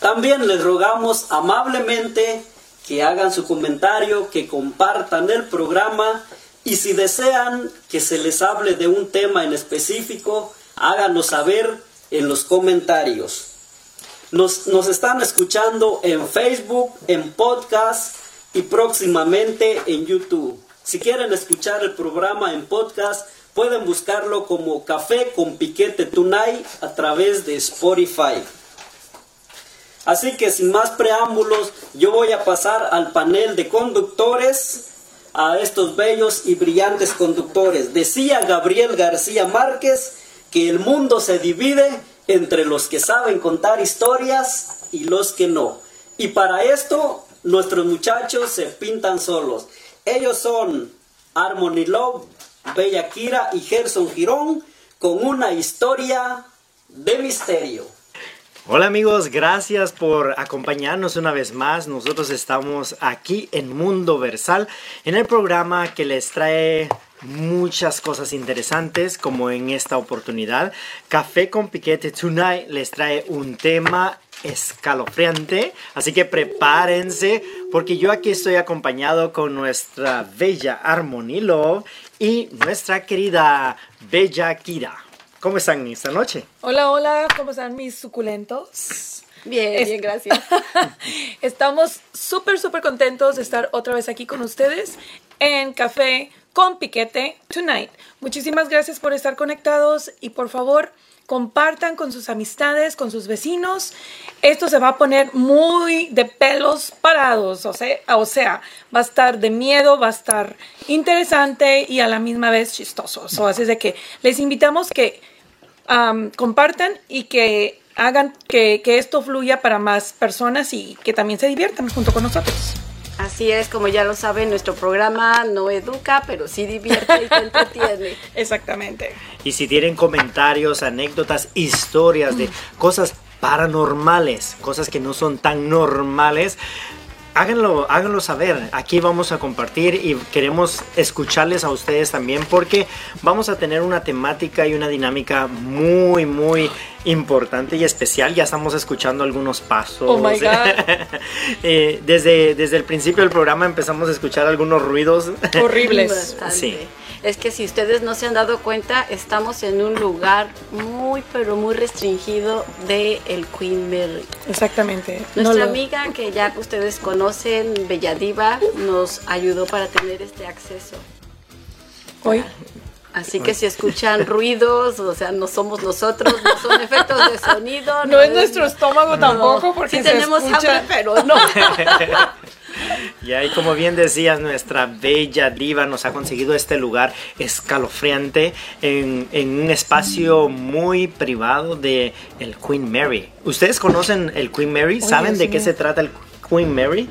También les rogamos amablemente que hagan su comentario, que compartan el programa y si desean que se les hable de un tema en específico, háganlo saber en los comentarios. Nos, nos están escuchando en Facebook, en podcast y próximamente en YouTube. Si quieren escuchar el programa en podcast, pueden buscarlo como Café con Piquete Tonight a través de Spotify. Así que sin más preámbulos, yo voy a pasar al panel de conductores, a estos bellos y brillantes conductores. Decía Gabriel García Márquez que el mundo se divide entre los que saben contar historias y los que no. Y para esto, nuestros muchachos se pintan solos. Ellos son Harmony Love, Bella Kira y Gerson Girón con una historia de misterio. Hola amigos, gracias por acompañarnos una vez más. Nosotros estamos aquí en Mundo Versal, en el programa que les trae muchas cosas interesantes como en esta oportunidad. Café con Piquete Tonight les trae un tema escalofriante, así que prepárense porque yo aquí estoy acompañado con nuestra bella Harmony Love y nuestra querida Bella Kira. ¿Cómo están esta noche? Hola, hola, ¿cómo están mis suculentos? Bien, bien, gracias. Estamos súper, súper contentos de estar otra vez aquí con ustedes en Café con Piquete Tonight. Muchísimas gracias por estar conectados y por favor compartan con sus amistades, con sus vecinos. Esto se va a poner muy de pelos parados, o sea, o sea va a estar de miedo, va a estar interesante y a la misma vez chistoso. So, así es de que les invitamos que um, compartan y que hagan que, que esto fluya para más personas y que también se diviertan junto con nosotros. Así es, como ya lo saben, nuestro programa no educa, pero sí divierte y te entretiene. Exactamente. Y si tienen comentarios, anécdotas, historias de cosas paranormales, cosas que no son tan normales, háganlo, háganlo saber. Aquí vamos a compartir y queremos escucharles a ustedes también porque vamos a tener una temática y una dinámica muy, muy importante y especial. Ya estamos escuchando algunos pasos. Oh my God. Eh, desde, desde el principio del programa empezamos a escuchar algunos ruidos. Horribles. Bastante. Sí. Es que si ustedes no se han dado cuenta, estamos en un lugar muy, pero muy restringido de el Queen Mary. Exactamente. No Nuestra lo- amiga que ya ustedes conocen, Bella Diva, nos ayudó para tener este acceso. Hoy. Así que si escuchan ruidos, o sea, no somos nosotros, no son efectos de sonido. No es nuestro estómago tampoco porque sí se tenemos escucha- hambre, pero no. Y ahí, como bien decías, nuestra bella diva nos ha conseguido este lugar escalofriante en, en un espacio muy privado de el Queen Mary. ¿Ustedes conocen el Queen Mary? ¿Saben de qué se trata el Queen Mary?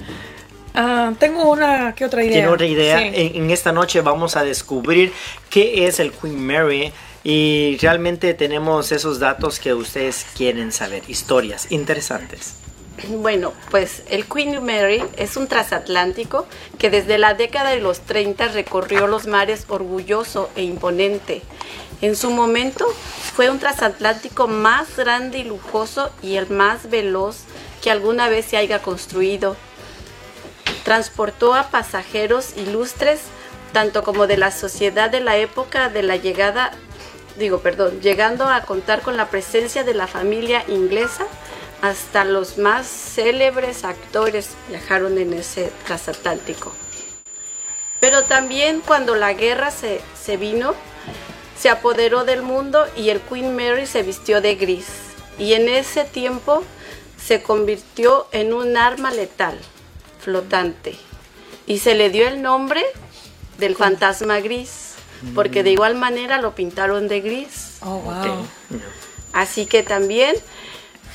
Ah, tengo una que otra idea. ¿Tiene otra idea? Sí. En, en esta noche vamos a descubrir qué es el Queen Mary y realmente tenemos esos datos que ustedes quieren saber, historias interesantes. Bueno, pues el Queen Mary es un transatlántico que desde la década de los 30 recorrió los mares orgulloso e imponente. En su momento fue un transatlántico más grande y lujoso y el más veloz que alguna vez se haya construido. Transportó a pasajeros ilustres, tanto como de la sociedad de la época de la llegada, digo, perdón, llegando a contar con la presencia de la familia inglesa, hasta los más célebres actores viajaron en ese transatlántico. Pero también cuando la guerra se, se vino, se apoderó del mundo y el Queen Mary se vistió de gris. Y en ese tiempo se convirtió en un arma letal, flotante. Y se le dio el nombre del fantasma gris, porque de igual manera lo pintaron de gris. Oh, wow. Así que también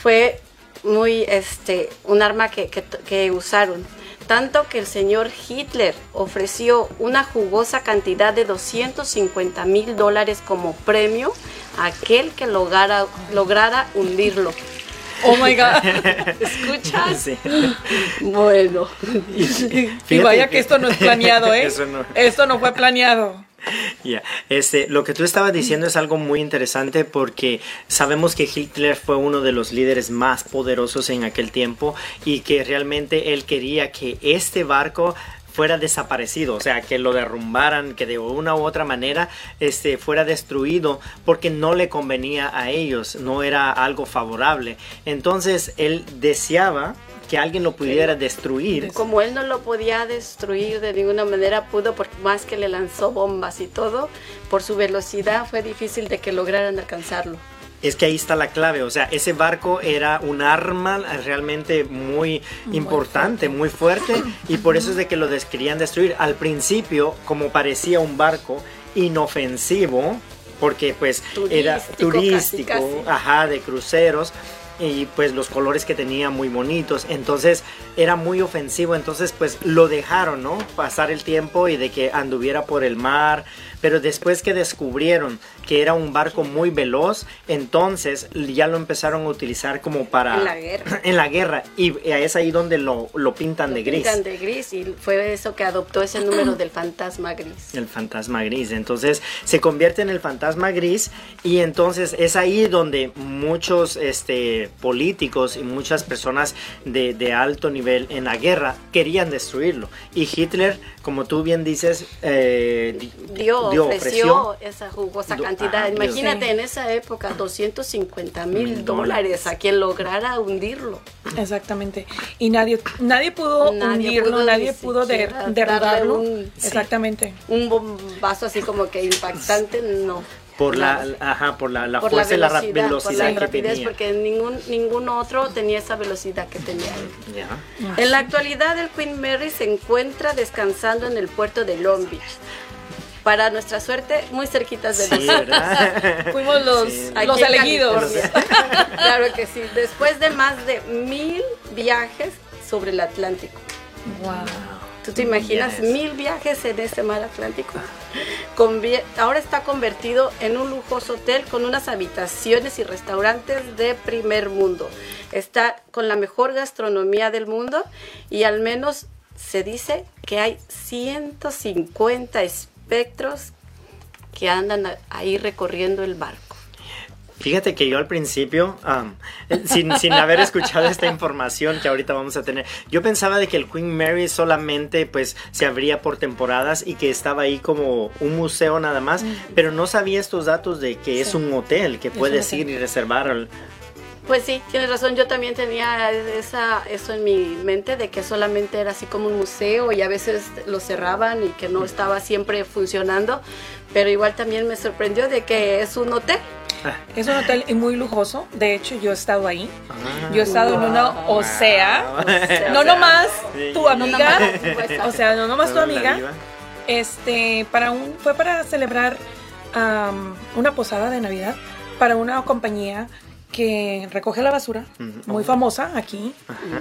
fue muy este un arma que, que- que usaron. Tanto que el señor Hitler ofreció una jugosa cantidad de 250 mil dólares como premio a aquel que lograra, lograra hundirlo. Oh my God. ¿Escuchas? Sí. Bueno, y vaya que esto no es planeado, ¿eh? Eso no. Esto no fue planeado. Ya, este, lo que tú estabas diciendo es algo muy interesante porque sabemos que Hitler fue uno de los líderes más poderosos en aquel tiempo y que realmente él quería que este barco fuera desaparecido, o sea, que lo derrumbaran, que de una u otra manera este, fuera destruido, porque no le convenía a ellos, no era algo favorable. Entonces él deseaba que alguien lo pudiera destruir. Como él no lo podía destruir de ninguna manera, pudo, por más que le lanzó bombas y todo, por su velocidad fue difícil de que lograran alcanzarlo. Es que ahí está la clave, o sea, ese barco era un arma realmente muy, importante, muy fuerte, y por eso es de que lo querían destruir. Al principio, como parecía un barco inofensivo, porque pues era turístico, ajá, de cruceros, y pues los colores que tenía muy bonitos, entonces era muy ofensivo, entonces pues lo dejaron, ¿no? Pasar el tiempo y de que anduviera por el mar, pero después que descubrieron que era un barco muy veloz, entonces ya lo empezaron a utilizar como para... En la guerra. En la guerra, y es ahí donde lo, lo pintan de gris. Pintan de gris, y fue eso que adoptó ese número del fantasma gris. El fantasma gris, entonces se convierte en el fantasma gris, y entonces es ahí donde muchos este, políticos y muchas personas de, de alto nivel en la guerra querían destruirlo. Y Hitler, como tú bien dices, eh, dio ofreció, esa jugosa cantidad. Imagínate en esa época 250 mil dólares a quien lograra hundirlo. Exactamente. Y nadie nadie pudo hundirlo, nadie pudo derribarlo. Exactamente. Un bombazo así como que impactante, no por la, ajá, por la, fuerza y la velocidad que rapidez, porque ningún ningún otro tenía esa velocidad que tenía En la actualidad el Queen Mary se encuentra descansando en el puerto de Long Beach para nuestra suerte, muy cerquitas de sí, Fuimos los, los elegidos. claro que sí. Después de más de mil viajes sobre el Atlántico. Wow. ¿Tú te imaginas mil viajes en ese mar Atlántico? Ahora está convertido en un lujoso hotel con unas habitaciones y restaurantes de primer mundo. Está con la mejor gastronomía del mundo y al menos se dice que hay 150 especies espectros que andan ahí recorriendo el barco. Fíjate que yo al principio, sin, sin, haber escuchado esta información que ahorita vamos a tener, yo pensaba de que el Queen Mary solamente pues se abría por temporadas y que estaba ahí como un museo nada más, pero no sabía estos datos de que es un hotel, que puedes ir y reservar pues sí, tienes razón. Yo también tenía esa, eso en mi mente de que solamente era así como un museo y a veces lo cerraban y que no estaba siempre funcionando. Pero igual también me sorprendió de que es un hotel. Ah. Es un hotel muy lujoso. De hecho, yo he estado ahí. Yo he estado en una OSEA. No nomás tu amiga. o sea, no nomás tu amiga. Este, para un, fue para celebrar una posada de Navidad para una compañía que recoge la basura, muy famosa aquí.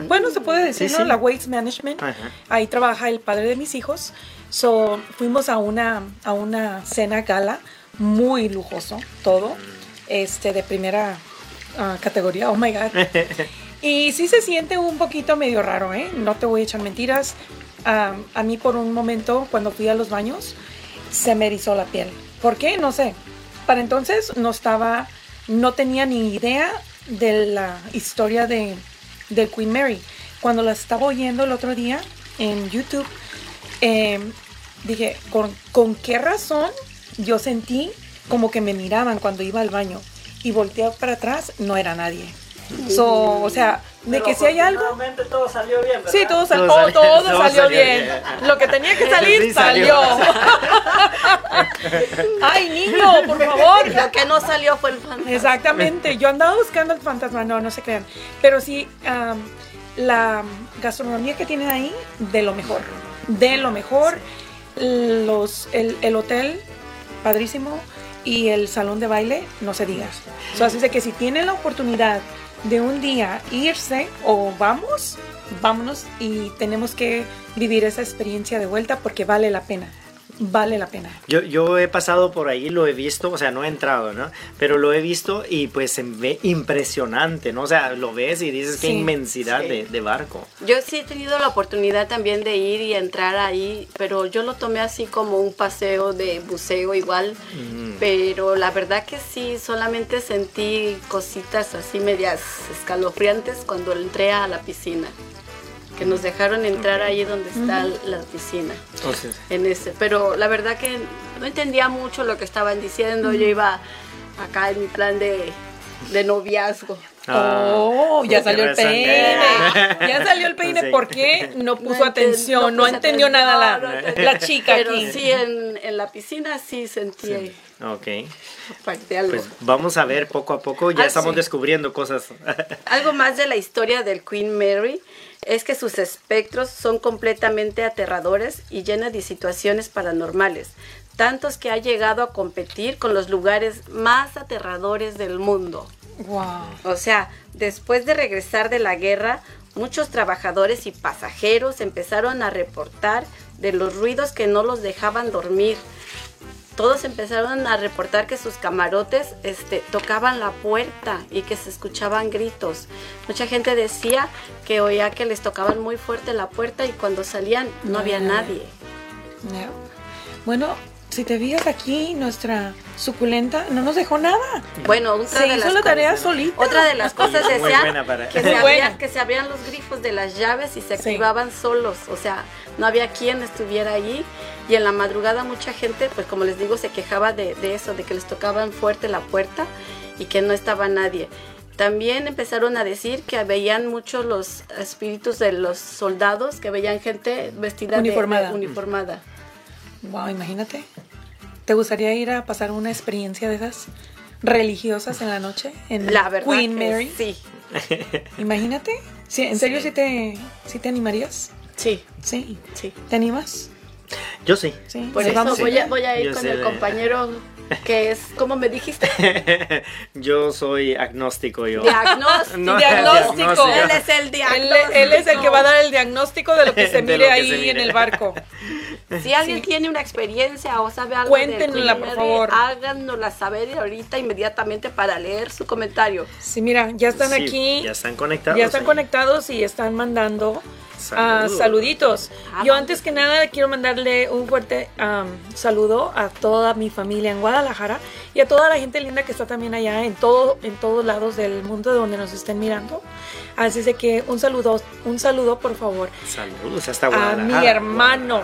Bueno, se puede decir, ¿no? La Waste Management. Ahí trabaja el padre de mis hijos. So, fuimos a una, a una cena gala, muy lujoso, todo, este, de primera ah, categoría, oh my God. y sí se siente un poquito medio raro, ¿eh? No te voy a echar mentiras. a mí por un momento, cuando fui a los baños, se me erizó la piel. ¿Por qué? No sé. Para entonces no estaba no tenía ni idea de la historia de, Queen Mary. Cuando la estaba oyendo el otro día en YouTube, em, dije, ¿con, qué razón yo sentí como que me miraban cuando iba al baño? Y volteé para atrás, no era nadie. o sea, de que si hay algo. todo salió bien. Sí, todo, todo, salió, bien. Lo que tenía que salir salió. Ay, niño, por favor. Lo que no salió fue el fantasma. Exactamente. Yo andaba buscando el fantasma. No, no se crean. Pero sí, la gastronomía que tienen ahí, de lo mejor. De lo mejor. Los, el, el hotel, padrísimo. Y el salón de baile, no se diga. así es que si tienen la oportunidad de un día irse o vamos, vámonos y tenemos que vivir esa experiencia de vuelta porque vale la pena. Vale la pena. Yo, yo he pasado por ahí, lo he visto, o sea, no he entrado, ¿no? Pero lo he visto y pues se ve impresionante, ¿no? O sea, lo ves y dices qué Sí, inmensidad sí. de, de barco. Yo sí he tenido la oportunidad también de ir y entrar ahí, pero yo lo tomé así como un paseo de buceo igual, pero la verdad que sí, solamente sentí cositas así medias escalofriantes cuando entré a la piscina, que nos dejaron entrar ahí donde está la piscina. En ese, pero la verdad que no entendía mucho lo que estaban diciendo, yo iba acá en mi plan de, de noviazgo. ah, Oh, ya salió el peine. Ya salió el peine. ¿Por qué? No puso atención, no, entendió atención, nada no la, la chica Pero aquí. sí, en, en la piscina sí sentí Ok, parte algo. pues vamos a ver poco a poco, ya Ah, estamos sí. descubriendo cosas. Algo más de la historia del Queen Mary es que sus espectros son completamente aterradores y llenos de situaciones paranormales, tantos que ha llegado a competir con los lugares más aterradores del mundo. Wow. O sea, después de regresar de la guerra, muchos trabajadores y pasajeros empezaron a reportar de los ruidos que no los dejaban dormir. Todos empezaron a reportar que sus camarotes este, tocaban la puerta y que se escuchaban gritos. Mucha gente decía que oía que les tocaban muy fuerte la puerta y cuando salían no había nadie. Ya. Bueno, si te fijas aquí, nuestra suculenta no nos dejó nada. Bueno, otra Se de hizo las la tarea cosas- solita. Otra de las cosas Muy decía buena para- que, se abrían, que se abrían los grifos de las llaves y se Sí. activaban solos. O sea, no había quien estuviera allí. Y en la madrugada mucha gente, pues como les digo, se quejaba de, de eso, de que les tocaban fuerte la puerta y que no estaba nadie. También empezaron a decir que veían mucho los espíritus de los soldados, que veían gente vestida Uniformada. de uniformada. Wow, imagínate. ¿Te gustaría ir a pasar una experiencia de esas religiosas en la noche? En La verdad Queen que Mary. sí. Imagínate. Sí, ¿En serio sí te, sí te animarías? Sí, Sí. sí. ¿Te animas? Yo sí. Sí. Por eso vamos. voy a, voy a ir Yo con el de- compañero que es, ¿cómo me dijiste? yo soy agnóstico yo. Diagnóstico. No, Diagnóstico. Él es el diagnóstico. él es el que va a dar el diagnóstico de lo que se mire ahí se mire. en el barco. Si alguien tiene una experiencia o sabe algo Cuéntenla, del por favor. Háganosla saber ahorita inmediatamente para leer su comentario. Sí, mira, ya están Sí, aquí. Ya están conectados. Ya están ahí. conectados y están mandando Saludos. saluditos. Ah, Yo antes que nada quiero mandarle un fuerte am, saludo a toda mi familia en Guadalajara y a toda la gente linda que está también allá en todo en todos lados del mundo de donde nos estén mirando. Así es de que un saludo, un saludo por favor Saludos hasta a Guadalajara. mi hermano,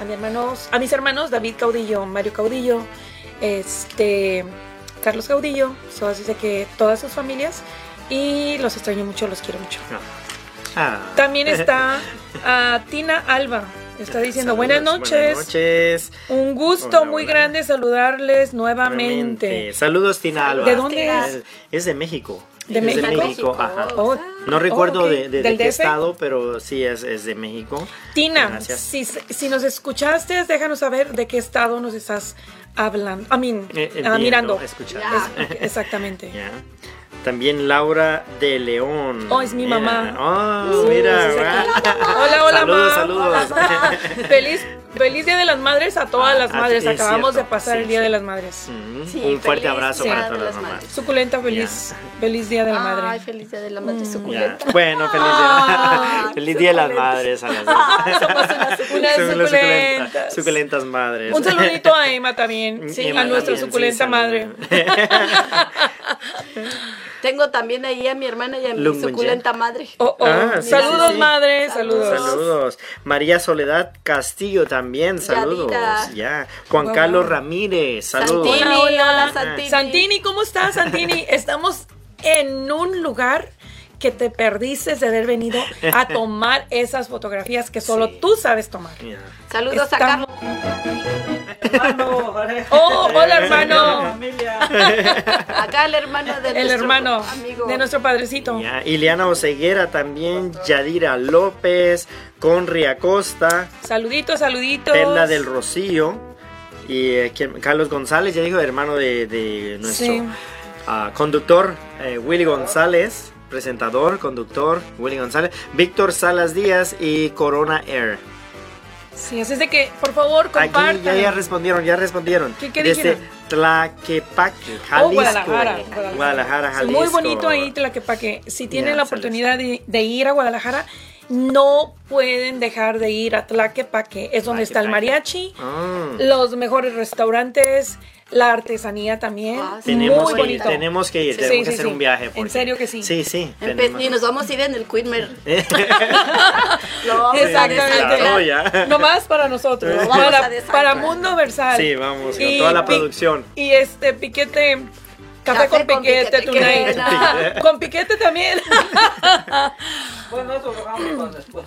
a mi hermanos, a mis hermanos David Caudillo, Mario Caudillo, este Carlos Caudillo, so, así es de que todas sus familias y los extraño mucho, los quiero mucho. Ah. También está ah, Tina Alba. Está diciendo buenas noches. Buenas noches. Un gusto Hola, muy hola. grande saludarles nuevamente. Saludos, Tina Alba. ¿De dónde es? Es de México. ¿De Es México? México, ajá. Oh, No recuerdo de, de- de ¿Del qué DF? estado, pero sí es, es de México. Tina, Gracias. si, si nos escuchaste, déjanos saber de qué estado nos estás hablando. I mean, Eh, eh, ah, mirando. escuchando. Es- exactamente. También Laura de León. Oh, es mi mamá. Oh, mira. guau. Hola, hola, Saludos, ma. saludos. Feliz, feliz Día de las Madres a todas Ah, las ah, madres. es Acabamos de pasar Sí, el Día sí. de las Madres. Mm, Sí, Un fuerte abrazo para todas las mamás. Madres. Suculenta, feliz, feliz Día de la Ay, Madre. feliz día de la madre Ya. suculenta. Bueno, feliz día, feliz día de las madres a las dos. Unas Son las suculentas. suculentas, suculentas madres. Un saludito a Emma también, Sí, a nuestra también, sí, suculenta madre. Tengo también ahí a mi hermana y a mi suculenta madre. Oh, oh. Ah, sí, saludos, sí, sí. madre, saludos. Saludos. María Soledad Castillo también, saludos. Yadira. Ya. Juan Wow. Carlos Ramírez, saludos. Santini, Hola, hola. hola, Santini. Santini, ¿cómo estás, Santini? Estamos en un lugar que te perdiste de haber venido a tomar esas fotografías que solo Sí. tú sabes tomar. Saludos a Estamos- Carlos. Hermano, Oh, hola, hermano. familia. Acá el hermano de El hermano amigo. de nuestro padrecito. Ya. Ileana Oseguera también, Yadira López, Conri Acosta, Saluditos, saluditos. Perla del Rocío y eh. Carlos González, ya dijo, hermano de, de nuestro Sí. ah, conductor eh, Willy González, presentador, conductor Willy González, Víctor Salas Díaz y Corona Air. Sí, así es de que, por favor, Aquí compartan. ya, ya respondieron, ya respondieron. ¿Qué- qué Desde? Tlaquepaque, Jalisco. Oh, Guadalajara. Guadalajara, Sí, Jalisco. muy bonito ahí, Tlaquepaque. Si tienen la oportunidad de, de ir a Guadalajara, no pueden dejar de ir a Tlaquepaque. Es donde está el mariachi, Ah. los mejores restaurantes, la artesanía también. Ah, sí. Tenemos muy que ir, bonito. tenemos que ir, Sí, tenemos sí, que hacer sí. un viaje. En serio que sí. Sí, sí. Tenemos- y nos vamos a ir en el vamos a Exactamente. Claro, ya. No más para nosotros, vamos a para, para Mundo Versal. Sí, vamos, con toda la producción. Y este piquete, café, Café con, con piquete, piquete, tonight. con piquete también. Bueno, eso lo para después.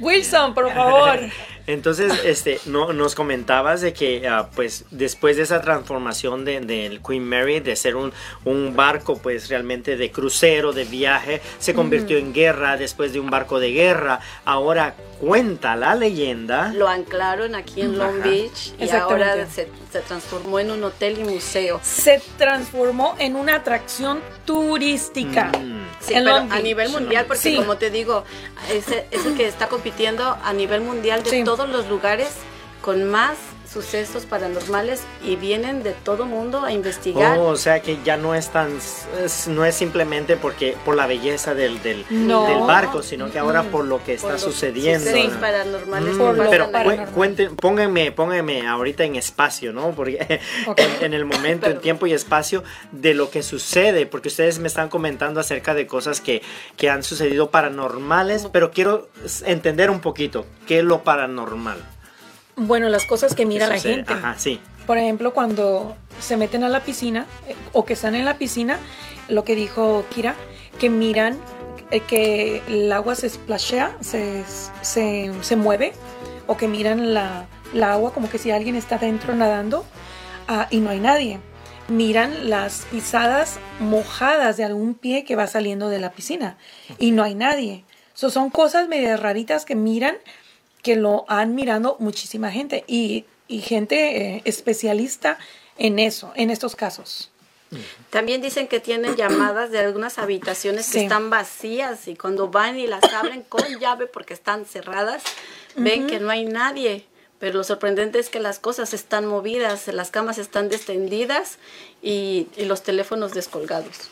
Wilson, por favor. Entonces, este, no, nos comentabas de que, ah, pues, después de esa transformación de- del Queen Mary, de ser un, un barco, pues, realmente de crucero, de viaje, se convirtió en guerra, después de un barco de guerra. Ahora cuenta la leyenda. Lo anclaron aquí en Long Ajá. Beach y ahora se, se transformó en un hotel y museo. Se transformó en una atracción turística. Mm. Sí, En pero Long a nivel mundial, porque Sí. como te digo, es, es el que está compitiendo a nivel mundial de Sí. todos los lugares con más sucesos paranormales y vienen de todo mundo a investigar. Oh, o sea que ya no es tan, es- no es simplemente porque por la belleza del, del, No. del barco, sino que ahora por lo que por está sucediendo. sucesos ¿no? paranormales Mm, Por lo pero paranormal. cuenten, pónganme, pónganme ahorita en espacio, ¿no? Porque en, en el momento, en tiempo y espacio de lo que sucede, porque ustedes me están comentando acerca de cosas que, que han sucedido paranormales, pero quiero entender un poquito qué es lo paranormal. Bueno, las cosas que mira la gente. Ajá, sí. Por ejemplo, cuando se meten a la piscina eh, o que están en la piscina, lo que dijo Kira, que miran eh, que el agua se splashea, se, se, se mueve, o que miran la, la agua como que si alguien está dentro nadando ah, y no hay nadie. Miran las pisadas mojadas de algún pie que va saliendo de la piscina y no hay nadie. So, son cosas medio raritas que miran que lo han mirando muchísima gente y, y gente eh, especialista en eso, en estos casos. También dicen que tienen llamadas de algunas habitaciones que Sí. están vacías y cuando van y las abren con llave porque están cerradas, ven que no hay nadie. Pero lo sorprendente es que las cosas están movidas, las camas están descendidas y, y los teléfonos descolgados.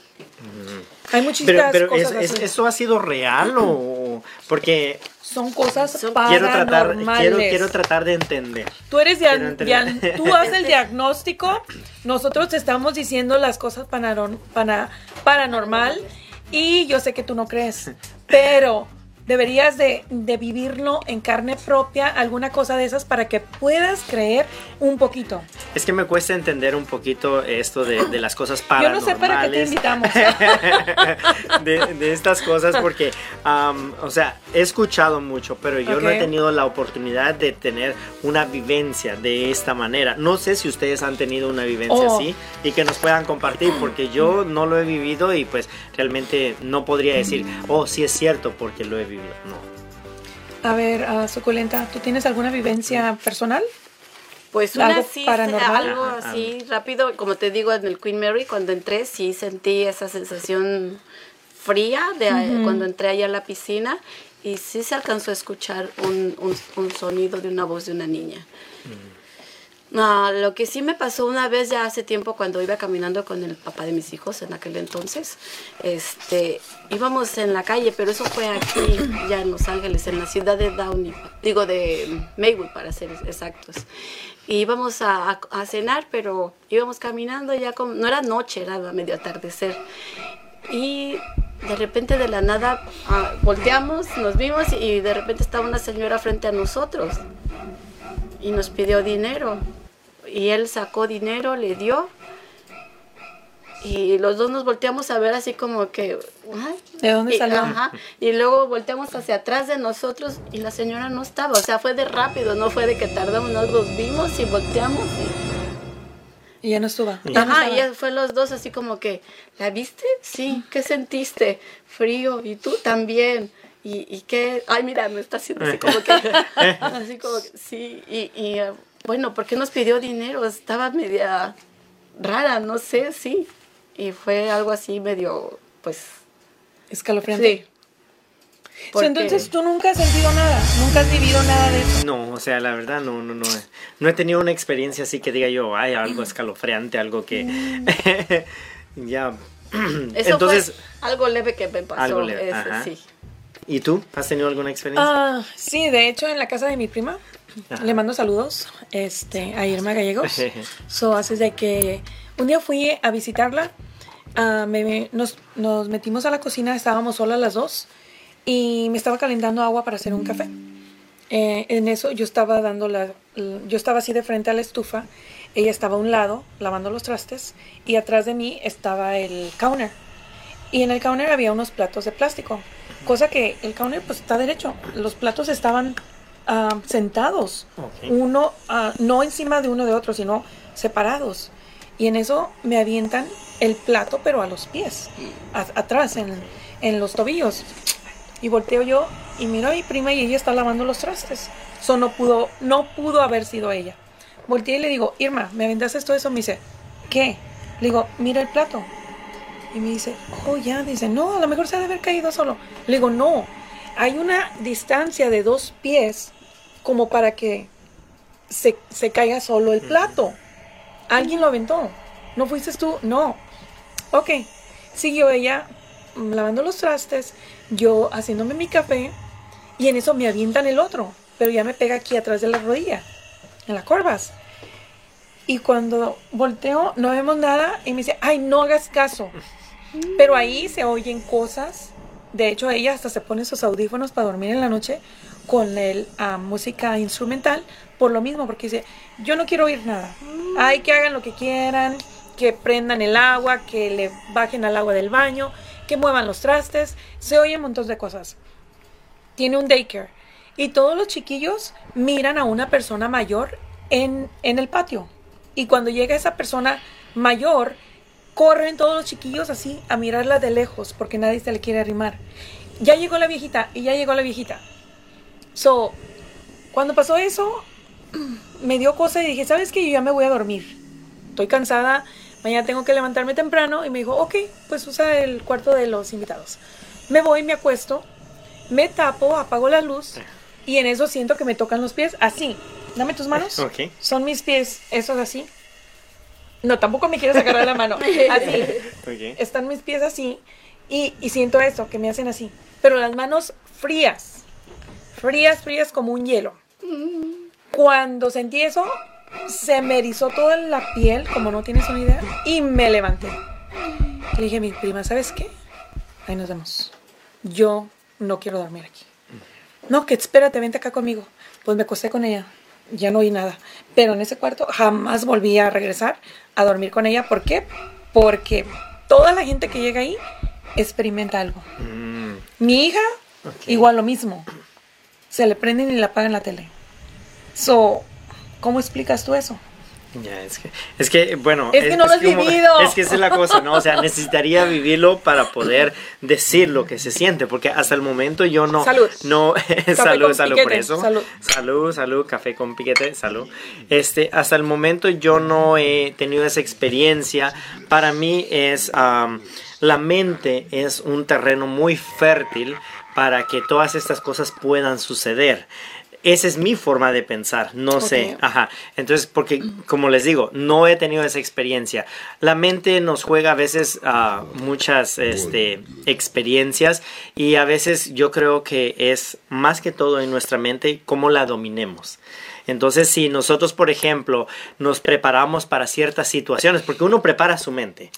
Hay Pero, muchísimas pero ¿es- cosas es- así. ¿esto ha sido real o...? Porque Son cosas quiero tratar, quiero, quiero tratar de entender. Tú eres entender. dian- tú haces el diagnóstico, nosotros te estamos diciendo las cosas pana- paranormal y yo sé que tú no crees, pero deberías de, de vivirlo en carne propia, alguna cosa de esas para que puedas creer un poquito. Es que me cuesta entender un poquito esto de, de las cosas Yo paranormales. no sé para qué te invitamos. de, de estas cosas porque, am, o sea, he escuchado mucho, pero yo no he tenido la oportunidad de tener una vivencia de esta manera. No sé si ustedes han tenido una vivencia Oh. así y que nos puedan compartir porque yo no lo he vivido y pues realmente no podría decir, oh, sí es cierto porque lo he vivido. No. A ver, ah, Suculenta, ¿tú tienes alguna vivencia personal? Pues ¿Algo una sí, paranormal? algo así rápido, como te digo, en el Queen Mary, cuando entré, sí sentí esa sensación fría de cuando entré allá a la piscina y sí se alcanzó a escuchar un, un- un sonido de una voz de una niña. No, lo que sí me pasó una vez ya hace tiempo cuando iba caminando con el papá de mis hijos en aquel entonces, este, íbamos en la calle, pero eso fue aquí, ya en Los Ángeles, en la ciudad de Downey, digo de Maywood para ser exactos. Íbamos a, cenar, pero íbamos caminando ya como, no era noche, era medio atardecer. Y de repente de la nada ah, volteamos, nos vimos y de repente estaba una señora frente a nosotros y nos pidió dinero. Y él sacó dinero, le dio. Y los dos nos volteamos a ver así como que... ¿De dónde Y- salió? ajá, y luego volteamos hacia atrás de nosotros y la señora no estaba. O sea, fue de rápido, no fue de que tardamos, nos los vimos y volteamos. Y, Y ya no estuvo. ya Ajá, estaba. y ya fue los dos así como que, ¿la viste? Sí, ¿qué sentiste? Frío, y tú también. Y, y qué, ay, mira, me está haciendo así como que, así como que, sí, y, y bueno, ¿por qué nos pidió dinero? Estaba media rara, no sé, sí. Y fue algo así medio, pues, Escalofriante. sí. Porque- entonces tú nunca has sentido nada, nunca has vivido nada de eso. No, o sea, la verdad no, no, no. No he tenido una experiencia así que diga yo, ay, algo escalofriante, algo que... ya. Eso Entonces, fue algo leve que me pasó. Algo leve, ese, sí. ¿y tú? ¿Has tenido alguna experiencia? Ah, sí, de hecho en la casa de mi prima Ajá. le mando saludos este, a Irma Gallegos. so, de que un día fui a visitarla, ah, me- me- nos, nos metimos a la cocina, estábamos solas las dos y me estaba calentando agua para hacer un café. Eh, en eso yo estaba dando la, yo estaba así de frente a la estufa, ella estaba a un lado lavando los trastes y atrás de mí estaba el counter. Y en el counter había unos platos de plástico, cosa que el counter pues está derecho. Los platos estaban ah, sentados, uno ah, no encima de uno de otro, sino separados. Y en eso me avientan el plato, pero a los pies, a- atrás, en, en los tobillos. Y volteo yo y miro a mi prima y ella está lavando los trastes. Eso no pudo, no pudo haber sido ella. Volteé y le digo, Irma, ¿me aventaste todo eso? Me dice, ¿qué? Le digo, mira el plato. Y me dice, oh, ya, dice, no, a lo mejor se ha de haber caído solo. Le digo, no, hay una distancia de dos pies como para que se, se caiga solo el plato. Alguien lo aventó. ¿No fuiste tú? No. Ok. Siguió ella lavando los trastes, yo haciéndome mi café, y en eso me avientan el otro, pero ya me pega aquí atrás de la rodilla, en las corvas. Y cuando volteo, no vemos nada, y me dice, ay, no hagas caso. Pero ahí se oyen cosas. De hecho, ella hasta se pone sus audífonos para dormir en la noche con el, ah, música instrumental, por lo mismo, porque dice, yo no quiero oír nada. Ay, que hagan lo que quieran, que prendan el agua, que le bajen al agua del baño, que muevan los trastes. Se oyen un montón de cosas. Tiene un daycare. Y todos los chiquillos miran a una persona mayor en, en el patio. Y cuando llega esa persona mayor, corren todos los chiquillos así a mirarla de lejos porque nadie se le quiere arrimar. Ya llegó la viejita y ya llegó la viejita. So, cuando pasó eso, me dio cosa y dije, ¿sabes qué? Yo ya me voy a dormir. Estoy cansada, mañana tengo que levantarme temprano. Y me dijo, ok, pues usa el cuarto de los invitados. Me voy, me acuesto, me tapo, apago la luz y en eso siento que me tocan los pies así. Dame tus manos. Ok. Son mis pies, esos así. No, tampoco me quieres agarrar la mano. Así. Están mis pies así y, y siento eso, que me hacen así. Pero las manos frías. Frías, frías como un hielo. Cuando sentí eso, se me erizó toda la piel, como no tienes una idea, y me levanté. Le dije a mi prima, ¿sabes qué? Ahí nos vemos. Yo no quiero dormir aquí. No, que espérate, vente acá conmigo. Pues me acosté con ella. Ya no oí nada. Pero en ese cuarto jamás volví a regresar a dormir con ella. ¿Por qué? Porque toda la gente que llega ahí experimenta algo. Mm, Mi hija, igual lo mismo. Se le prenden y le apagan la tele. So, ¿cómo explicas tú eso? Ya, es que, es que, bueno. Es que no lo has como- vivido. Es que esa es la cosa, ¿no? O sea, necesitaría vivirlo para poder decir lo que se siente, porque hasta el momento yo no. Salud. No, salud, salud por eso. salud. Salud, salud, café con piquete, salud. Este, hasta el momento yo no he tenido esa experiencia. Para mí es, am, la mente es un terreno muy fértil para que todas estas cosas puedan suceder. Esa es mi forma de pensar, no sé, ajá. Entonces, porque como les digo, no he tenido esa experiencia. La mente nos juega a veces ah, muchas este, experiencias y a veces yo creo que es más que todo en nuestra mente cómo la dominemos. Entonces, si nosotros, por ejemplo, nos preparamos para ciertas situaciones, porque uno prepara su mente,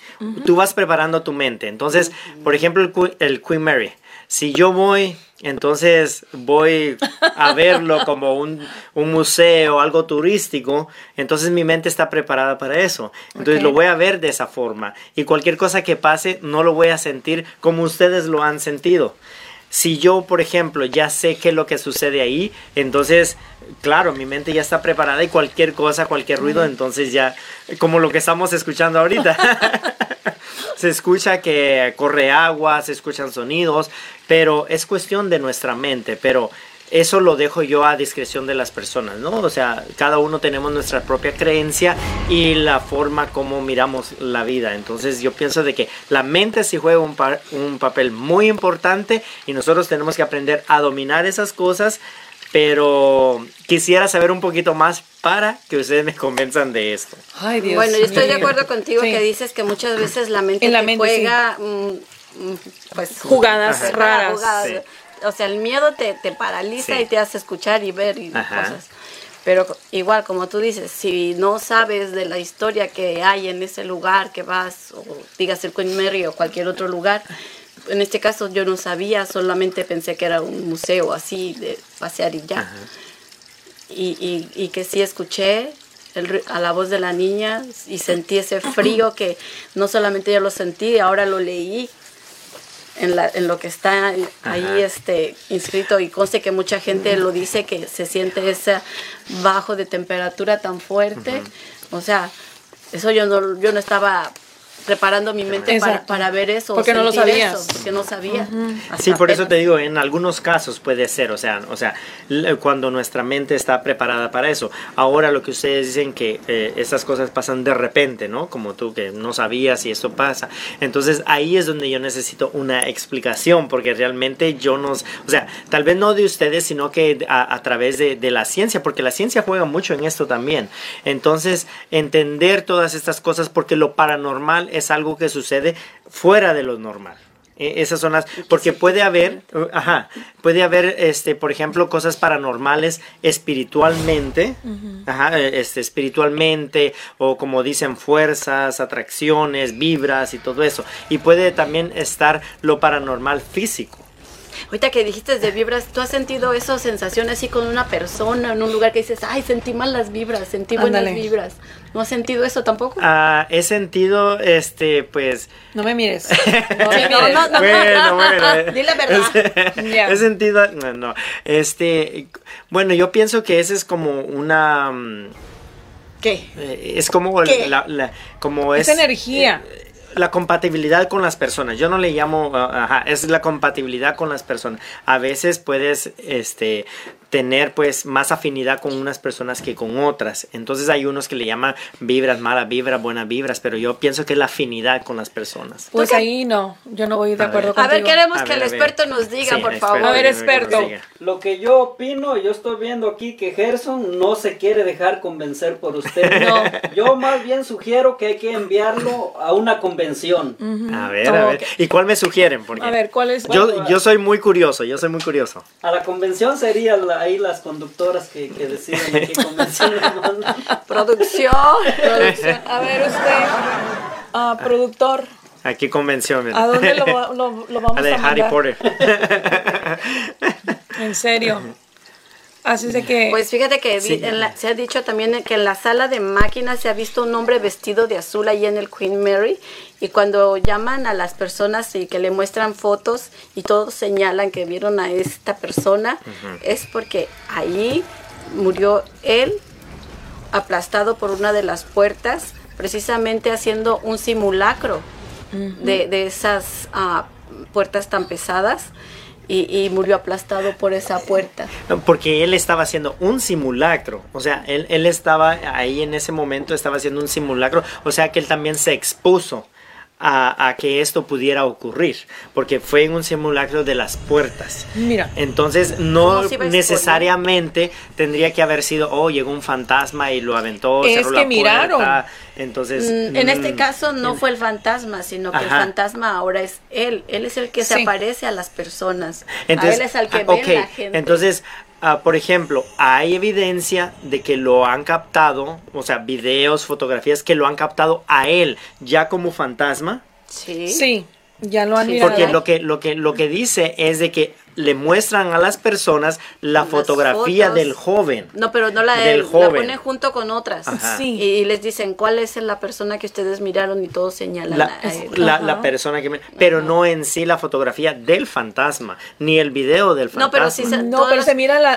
tú vas preparando tu mente. Entonces, por ejemplo, el Queen Mary, si yo voy, entonces voy a verlo como un, un museo, algo turístico, entonces mi mente está preparada para eso. Entonces lo voy a ver de esa forma. Y cualquier cosa que pase, no lo voy a sentir como ustedes lo han sentido. Si yo, por ejemplo, ya sé qué es lo que sucede ahí, entonces, claro, mi mente ya está preparada y cualquier cosa, cualquier ruido, entonces ya, como lo que estamos escuchando ahorita. se escucha que corre agua, se escuchan sonidos, pero es cuestión de nuestra mente. Pero eso lo dejo yo a discreción de las personas, ¿no? O sea, cada uno tenemos nuestra propia creencia y la forma como miramos la vida. Entonces yo pienso de que la mente sí juega un, un papel muy importante y nosotros tenemos que aprender a dominar esas cosas, pero quisiera saber un poquito más para que ustedes me convenzan de esto. Ay, Dios bueno, yo estoy de acuerdo contigo que dices que muchas veces la mente, juega... Mm, mm, pues jugadas raras o sea, el miedo te, paraliza y te hace escuchar y ver y cosas. Pero igual, como tú dices, si no sabes de la historia que hay en ese lugar que vas, o digas el Queen Mary o cualquier otro lugar, en este caso yo no sabía, solamente pensé que era un museo así de pasear y ya. Y, y, que sí escuché a la voz de la niña y sentí ese frío que no solamente yo lo sentí, ahora lo leí en, la, en lo que está ahí este, inscrito. Y conste que mucha gente lo dice que se siente ese bajo de temperatura tan fuerte. O sea, eso yo no, yo no estaba preparando mi mente para, ver eso. Porque no lo sabías. porque no sabía. Sí, por eso te digo, en algunos casos puede ser, o sea, o sea, cuando nuestra mente está preparada para eso. Ahora lo que ustedes dicen que eh, estas cosas pasan de repente, ¿no? Como tú que no sabías y esto pasa. Entonces ahí es donde yo necesito una explicación, porque realmente yo no, o sea, tal vez no de ustedes, sino que a, través de, de la ciencia, porque la ciencia juega mucho en esto también. Entonces, entender todas estas cosas, porque lo paranormal es algo que sucede fuera de lo normal. E, esas son las porque puede haber, uh, ajá, puede haber este, por ejemplo, cosas paranormales espiritualmente, ajá, e, este espiritualmente o como dicen fuerzas, atracciones, vibras y todo eso. Y puede también estar lo paranormal físico. Ahorita que dijiste de vibras, ¿tú has sentido esa sensación así con una persona en un lugar que dices, ay, sentí mal las vibras, sentí buenas vibras? ¿No has sentido eso tampoco? Ah, he sentido, este, pues... No me mires. No, no, no, no, bueno, bueno, Dile la verdad. He sentido, no, no, este, bueno, yo pienso que ese es como una... Mm, ¿Qué? Eh, es como La, la, como es, energía. Eh, la compatibilidad con las personas. Yo no le llamo, ah, ajá, es la compatibilidad con las personas. A veces puedes, este, tener pues más afinidad con unas personas que con otras. Entonces hay unos que le llaman vibras, mala vibra, buenas vibras, pero yo pienso que es la afinidad con las personas. Pues ahí no, yo no voy de acuerdo con A ver, queremos que el experto nos diga, por favor. a ver, experto. Lo que yo opino, yo estoy viendo aquí que Gerson no se quiere dejar convencer por usted. No, yo más bien sugiero que hay que enviarlo a una convención. A ver, a ver. ¿Y cuál me sugieren? Porque a ver, ¿cuál es? Yo, yo soy muy curioso, yo soy muy curioso. A la convención sería la ahí las conductoras que, que deciden qué convención Producción. Producción. A ver usted, uh, productor. Aquí convención. ¿A dónde lo, lo, lo vamos a, de Harry Potter. en serio. Así es de que... Pues fíjate que se ha dicho también que en la sala de máquinas se ha visto un hombre vestido de azul ahí en el Queen Mary y cuando llaman a las personas y que le muestran fotos y todos señalan que vieron a esta persona, es porque ahí murió él aplastado por una de las puertas, precisamente haciendo un simulacro de, esas ah, puertas tan pesadas y, murió aplastado por esa puerta. Porque él estaba haciendo un simulacro, o sea, él, él estaba ahí en ese momento, estaba haciendo un simulacro, o sea que él también se expuso a, que esto pudiera ocurrir, porque fue en un simulacro de las puertas. Mira. Entonces no, necesariamente tendría que haber sido, oh, llegó un fantasma y lo aventó, es que miraron. Entonces, mm, en este mm, caso no fue el fantasma, sino que el fantasma ahora es él. Él es el que se aparece a las personas. Entonces, él es el que ah, ve la gente. Entonces, Ah, por ejemplo, hay evidencia de que lo han captado, o sea, videos, fotografías que lo han captado a él ya como fantasma. Sí. Sí, ya lo han mirado. Porque lo que, lo que, lo que dice es de que le muestran a las personas la fotografía del joven. No, pero no la del joven. La ponen junto con otras. Sí. Y les dicen cuál es la persona que ustedes miraron y todos señalan la, a La, persona que pero no en sí la fotografía del fantasma ni el video del fantasma. No, pero sí se, no, pero se mira la,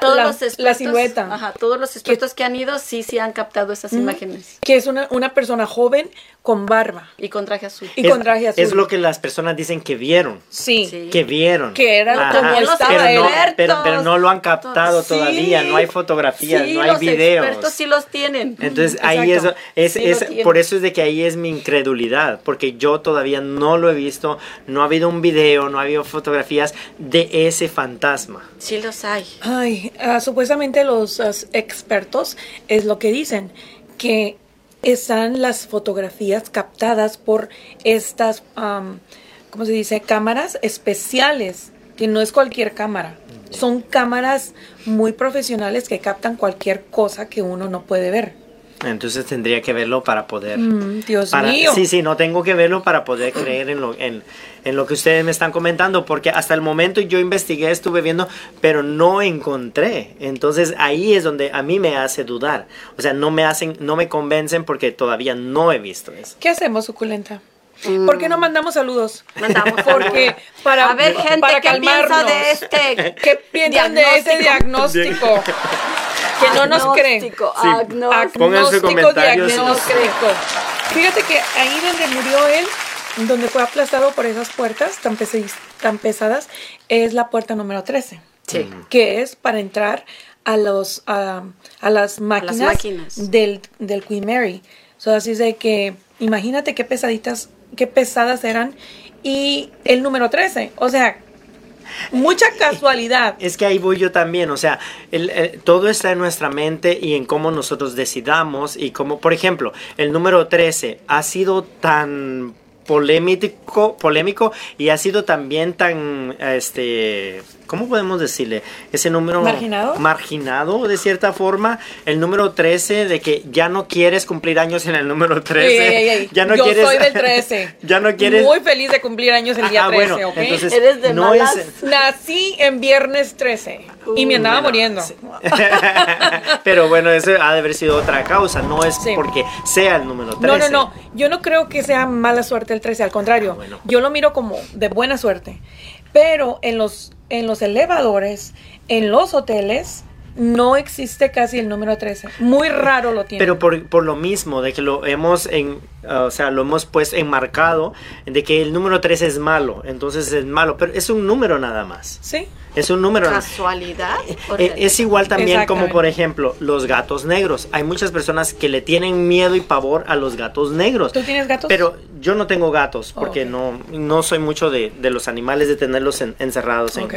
la, silueta. Ajá, todos los expertos que, han ido sí sí han captado esas imágenes. Que es una, una persona joven con barba y con traje azul. Y es, con traje azul. Es lo que las personas dicen que vieron. Sí. Que vieron. Que era como el los estaba pero, no, pero, pero no lo han captado Sí. todavía, no hay fotografías, Sí, no hay los videos. expertos sí los tienen. Entonces ahí es, Sí por eso es de que ahí es mi incredulidad, porque yo todavía no lo he visto, no ha habido un video, no ha habido fotografías de ese fantasma. Sí los hay. Ay, ah, supuestamente los expertos es lo que dicen, que están las fotografías captadas por estas, am, ¿cómo se dice? Cámaras especiales, que no es cualquier cámara. Son cámaras muy profesionales que captan cualquier cosa que uno no puede ver. Entonces tendría que verlo para poder... Mm, Dios para- mío. Sí, sí, no tengo que verlo para poder creer en lo, en, en lo que ustedes me están comentando, porque hasta el momento yo investigué, estuve viendo, pero no encontré. Entonces ahí es donde a mí me hace dudar. O sea, no me hacen, no me convencen porque todavía no he visto eso. ¿Qué hacemos, suculenta? ¿Por qué no mandamos saludos? Mandamos Porque para, a ver, gente, para ¿qué piensa calmarnos. de este? ¿Qué piensan de ese diagnóstico? que no nos creen. Agnóstico, Sí. agnóstico. Pongan su comentario diagnóstico. Fíjate que ahí donde murió él, donde fue aplastado por esas puertas tan, pesi- tan pesadas, es la puerta número 13. Sí. Que es para entrar a los a, a las máquinas, máquinas. Del, del Queen Mary. So, así es de que imagínate qué pesaditas, qué pesadas eran. Y el número 13. O sea, mucha casualidad. Es que ahí voy yo también, o sea, el- el- todo está en nuestra mente y en cómo nosotros decidamos y cómo, por ejemplo, el número 13 ha sido tan polémico, polémico y ha sido también tan, este, ¿cómo podemos decirle? Ese número ¿Marginado? marginado de cierta forma, el número 13 de que ya no quieres cumplir años en el número 13, Ey, ey, ey. ya no Yo quieres soy del 13. ya no quieres Muy feliz de cumplir años el día Ah, 13, bueno, ¿ok? entonces Eres de no malas. es Nací en viernes 13 y me andaba Bueno, muriendo. sí. Pero bueno, eso ha de haber sido otra causa, no es Sí. porque sea el número 13. No, no, no. Yo no creo que sea mala suerte el 13, al contrario. bueno. Yo lo miro como de buena suerte. Pero en los, en los elevadores, en los hoteles, no existe casi el número 13. Muy raro lo tiene. Pero por, por lo mismo, de que lo hemos en, o sea, lo hemos pues enmarcado de que el número 13 es malo, entonces es malo, pero es un número nada más. ¿Sí? Es un número. nada más. ¿Casualidad? Eh, realidad? Es igual también como por ejemplo los gatos negros. Hay muchas personas que le tienen miedo y pavor a los gatos negros. ¿Tú tienes gatos? Pero yo no tengo gatos porque Ok. no, no soy mucho de, de los animales, de tenerlos en- encerrados. en-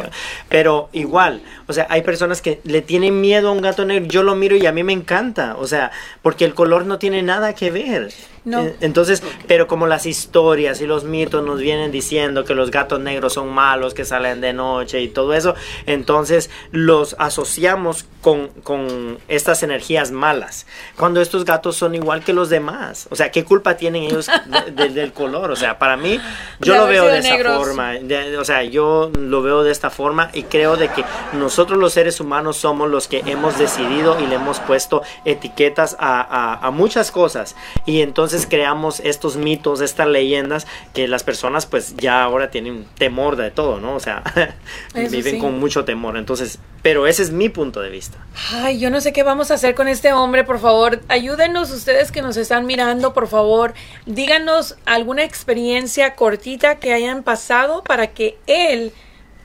pero igual, o sea, hay personas que le tienen miedo a un gato negro. Yo lo miro y a mí me encanta. O sea, porque el color no tiene nada que ver. No. Eh, Entonces, pero como las historias y los mitos nos vienen diciendo que los gatos negros son malos, que salen de noche y todo eso, entonces los asociamos con, con estas energías malas. Cuando estos gatos son igual que los demás. O sea, ¿qué culpa tienen ellos de- de- del color? O sea, para mí, yo De lo veo de esa negros. forma. O sea, yo lo veo de esta forma y creo de que nosotros los seres humanos somos los que hemos decidido y le hemos puesto etiquetas a, a- a muchas cosas. Y entonces creamos estos mitos, estas leyendas que las personas pues ya ahora tienen temor de todo, ¿no? O sea, viven sí. con mucho temor. Entonces, pero ese es mi punto de vista. Ay, yo no sé qué vamos a hacer con este hombre, por favor. Ayúdenos ustedes que nos están mirando, por favor. Díganos alguna experiencia cortita que hayan pasado para que él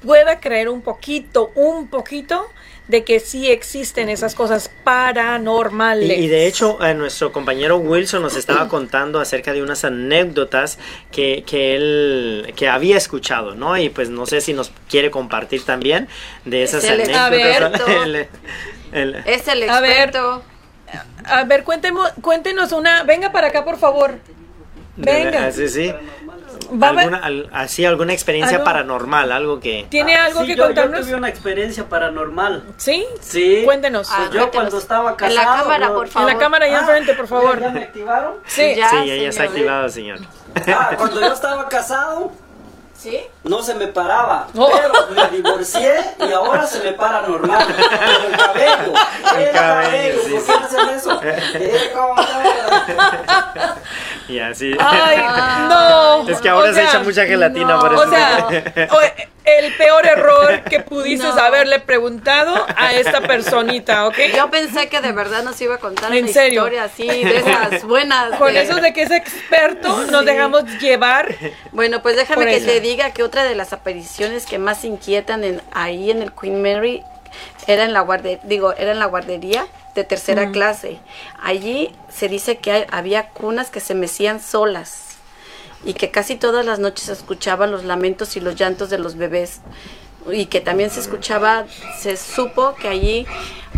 pueda creer un poquito, un poquito de que sí existen esas cosas paranormales. y de hecho, eh, nuestro compañero Wilson nos estaba contando acerca de unas anécdotas que, que él que había escuchado, ¿no? Y pues no sé si nos quiere compartir también de esas Es el anécdotas. El- el- Es el A ver. experto. A ver, cuéntemo- cuéntenos una. Venga para acá, por favor. Venga. Ah, Sí, sí. Alguna, al- así, alguna experiencia Algo- paranormal, algo que... ¿Tiene algo Sí, que yo, yo contarnos? tuve una experiencia paranormal. ¿Sí? Sí. Cuéntenos. Ah, Pues yo cuéntenos. cuando estaba casado. En la cámara, yo- por en favor. la cámara allá Ah, enfrente, por favor. ¿Ya me activaron? Sí. Ya, sí, ella está señor. activada, señor. Ah, cuando yo estaba casado, ¿Sí? no se me paraba. Oh. Pero me divorcié y ahora se me para normal. Pero el cabello. El El cabello, cabello. sí, ¿Por sí. qué hacen eso? Eh, ¿cómo se llama? Ya, sí. Ay, no. Es que ahora O se sea, echa mucha gelatina no. por eso. O sea, el peor error que pudiste No. haberle preguntado a esta personita, ¿ok? Yo pensé que de verdad nos iba a contar ¿En una serio? historia así, de esas buenas. Con de- eso de que es experto, nos dejamos llevar. Bueno, pues déjame que ella. te diga que otra de las apariciones que más inquietan en, ahí en el Queen Mary era en la guardería, digo, era en la guardería de tercera clase. Allí se dice que hay- había cunas que se mecían solas y que casi todas las noches se escuchaban los lamentos y los llantos de los bebés y que también se escuchaba, se supo que allí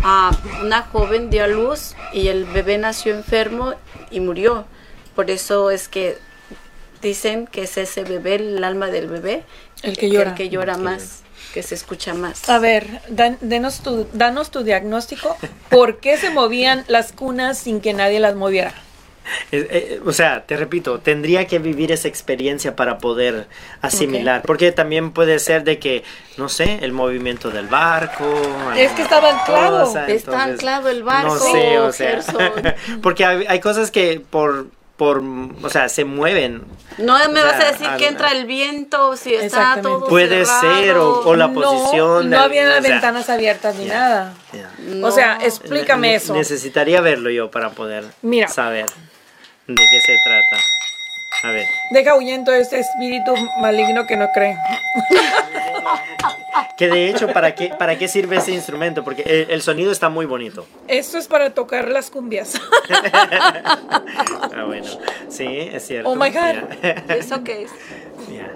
ah, una joven dio a luz y el bebé nació enfermo y murió. Por eso es que dicen que es ese bebé, el alma del bebé, El que llora. el que llora más, que se escucha más. A ver, dan- denos tu, danos tu diagnóstico. ¿Por qué se movían las cunas sin que nadie las moviera? Eh, eh, o sea, te repito, tendría que vivir esa experiencia para poder asimilar. Porque también puede ser de que, no sé, el movimiento del barco. Es que estaba anclado. cosa, Está entonces, anclado el barco, No sé, o sea. Porque hay, hay cosas que por, por, o sea, se mueven. No me O vas sea, a decir al- que entra el viento, si está todo Puede cerrado. ser, o- o la no, posición no del- había o sea, ventanas abiertas ni nada. O sea, explícame Ne- eso. Necesitaría verlo yo para poder Mira. saber de qué se trata. A ver. Deja huyendo este espíritu maligno que no cree. Que de hecho, ¿para qué, para qué sirve ese instrumento? Porque el, el sonido está muy bonito. Esto es para tocar las cumbias. Ah, bueno. Sí, es cierto. Oh my God. ¿Eso qué es? Ya.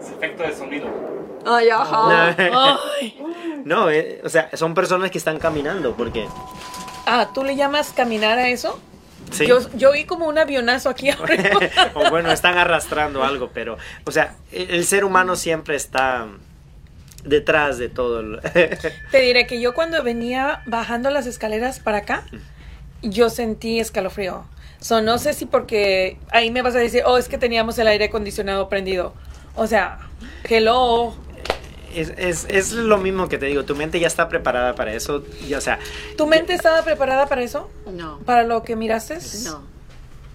Es efecto de sonido. Ay, ajá. Ay. No, eh, o sea, son personas que están caminando, porque... Ah, ¿tú le llamas caminar a eso? Sí. Yo, yo vi como un avionazo aquí arriba. o bueno, están arrastrando algo, pero, o sea, el, el ser humano siempre está detrás de todo. el- Te diré que yo cuando venía bajando las escaleras para acá, yo sentí escalofrío. So, no sé si porque ahí me vas a decir, oh, es que teníamos el aire acondicionado prendido. O sea, hello. Es, es, es lo mismo que te digo, tu mente ya está preparada para eso, y, o sea, ¿Tu mente estaba preparada para eso? No, ¿Para lo que miraste? no.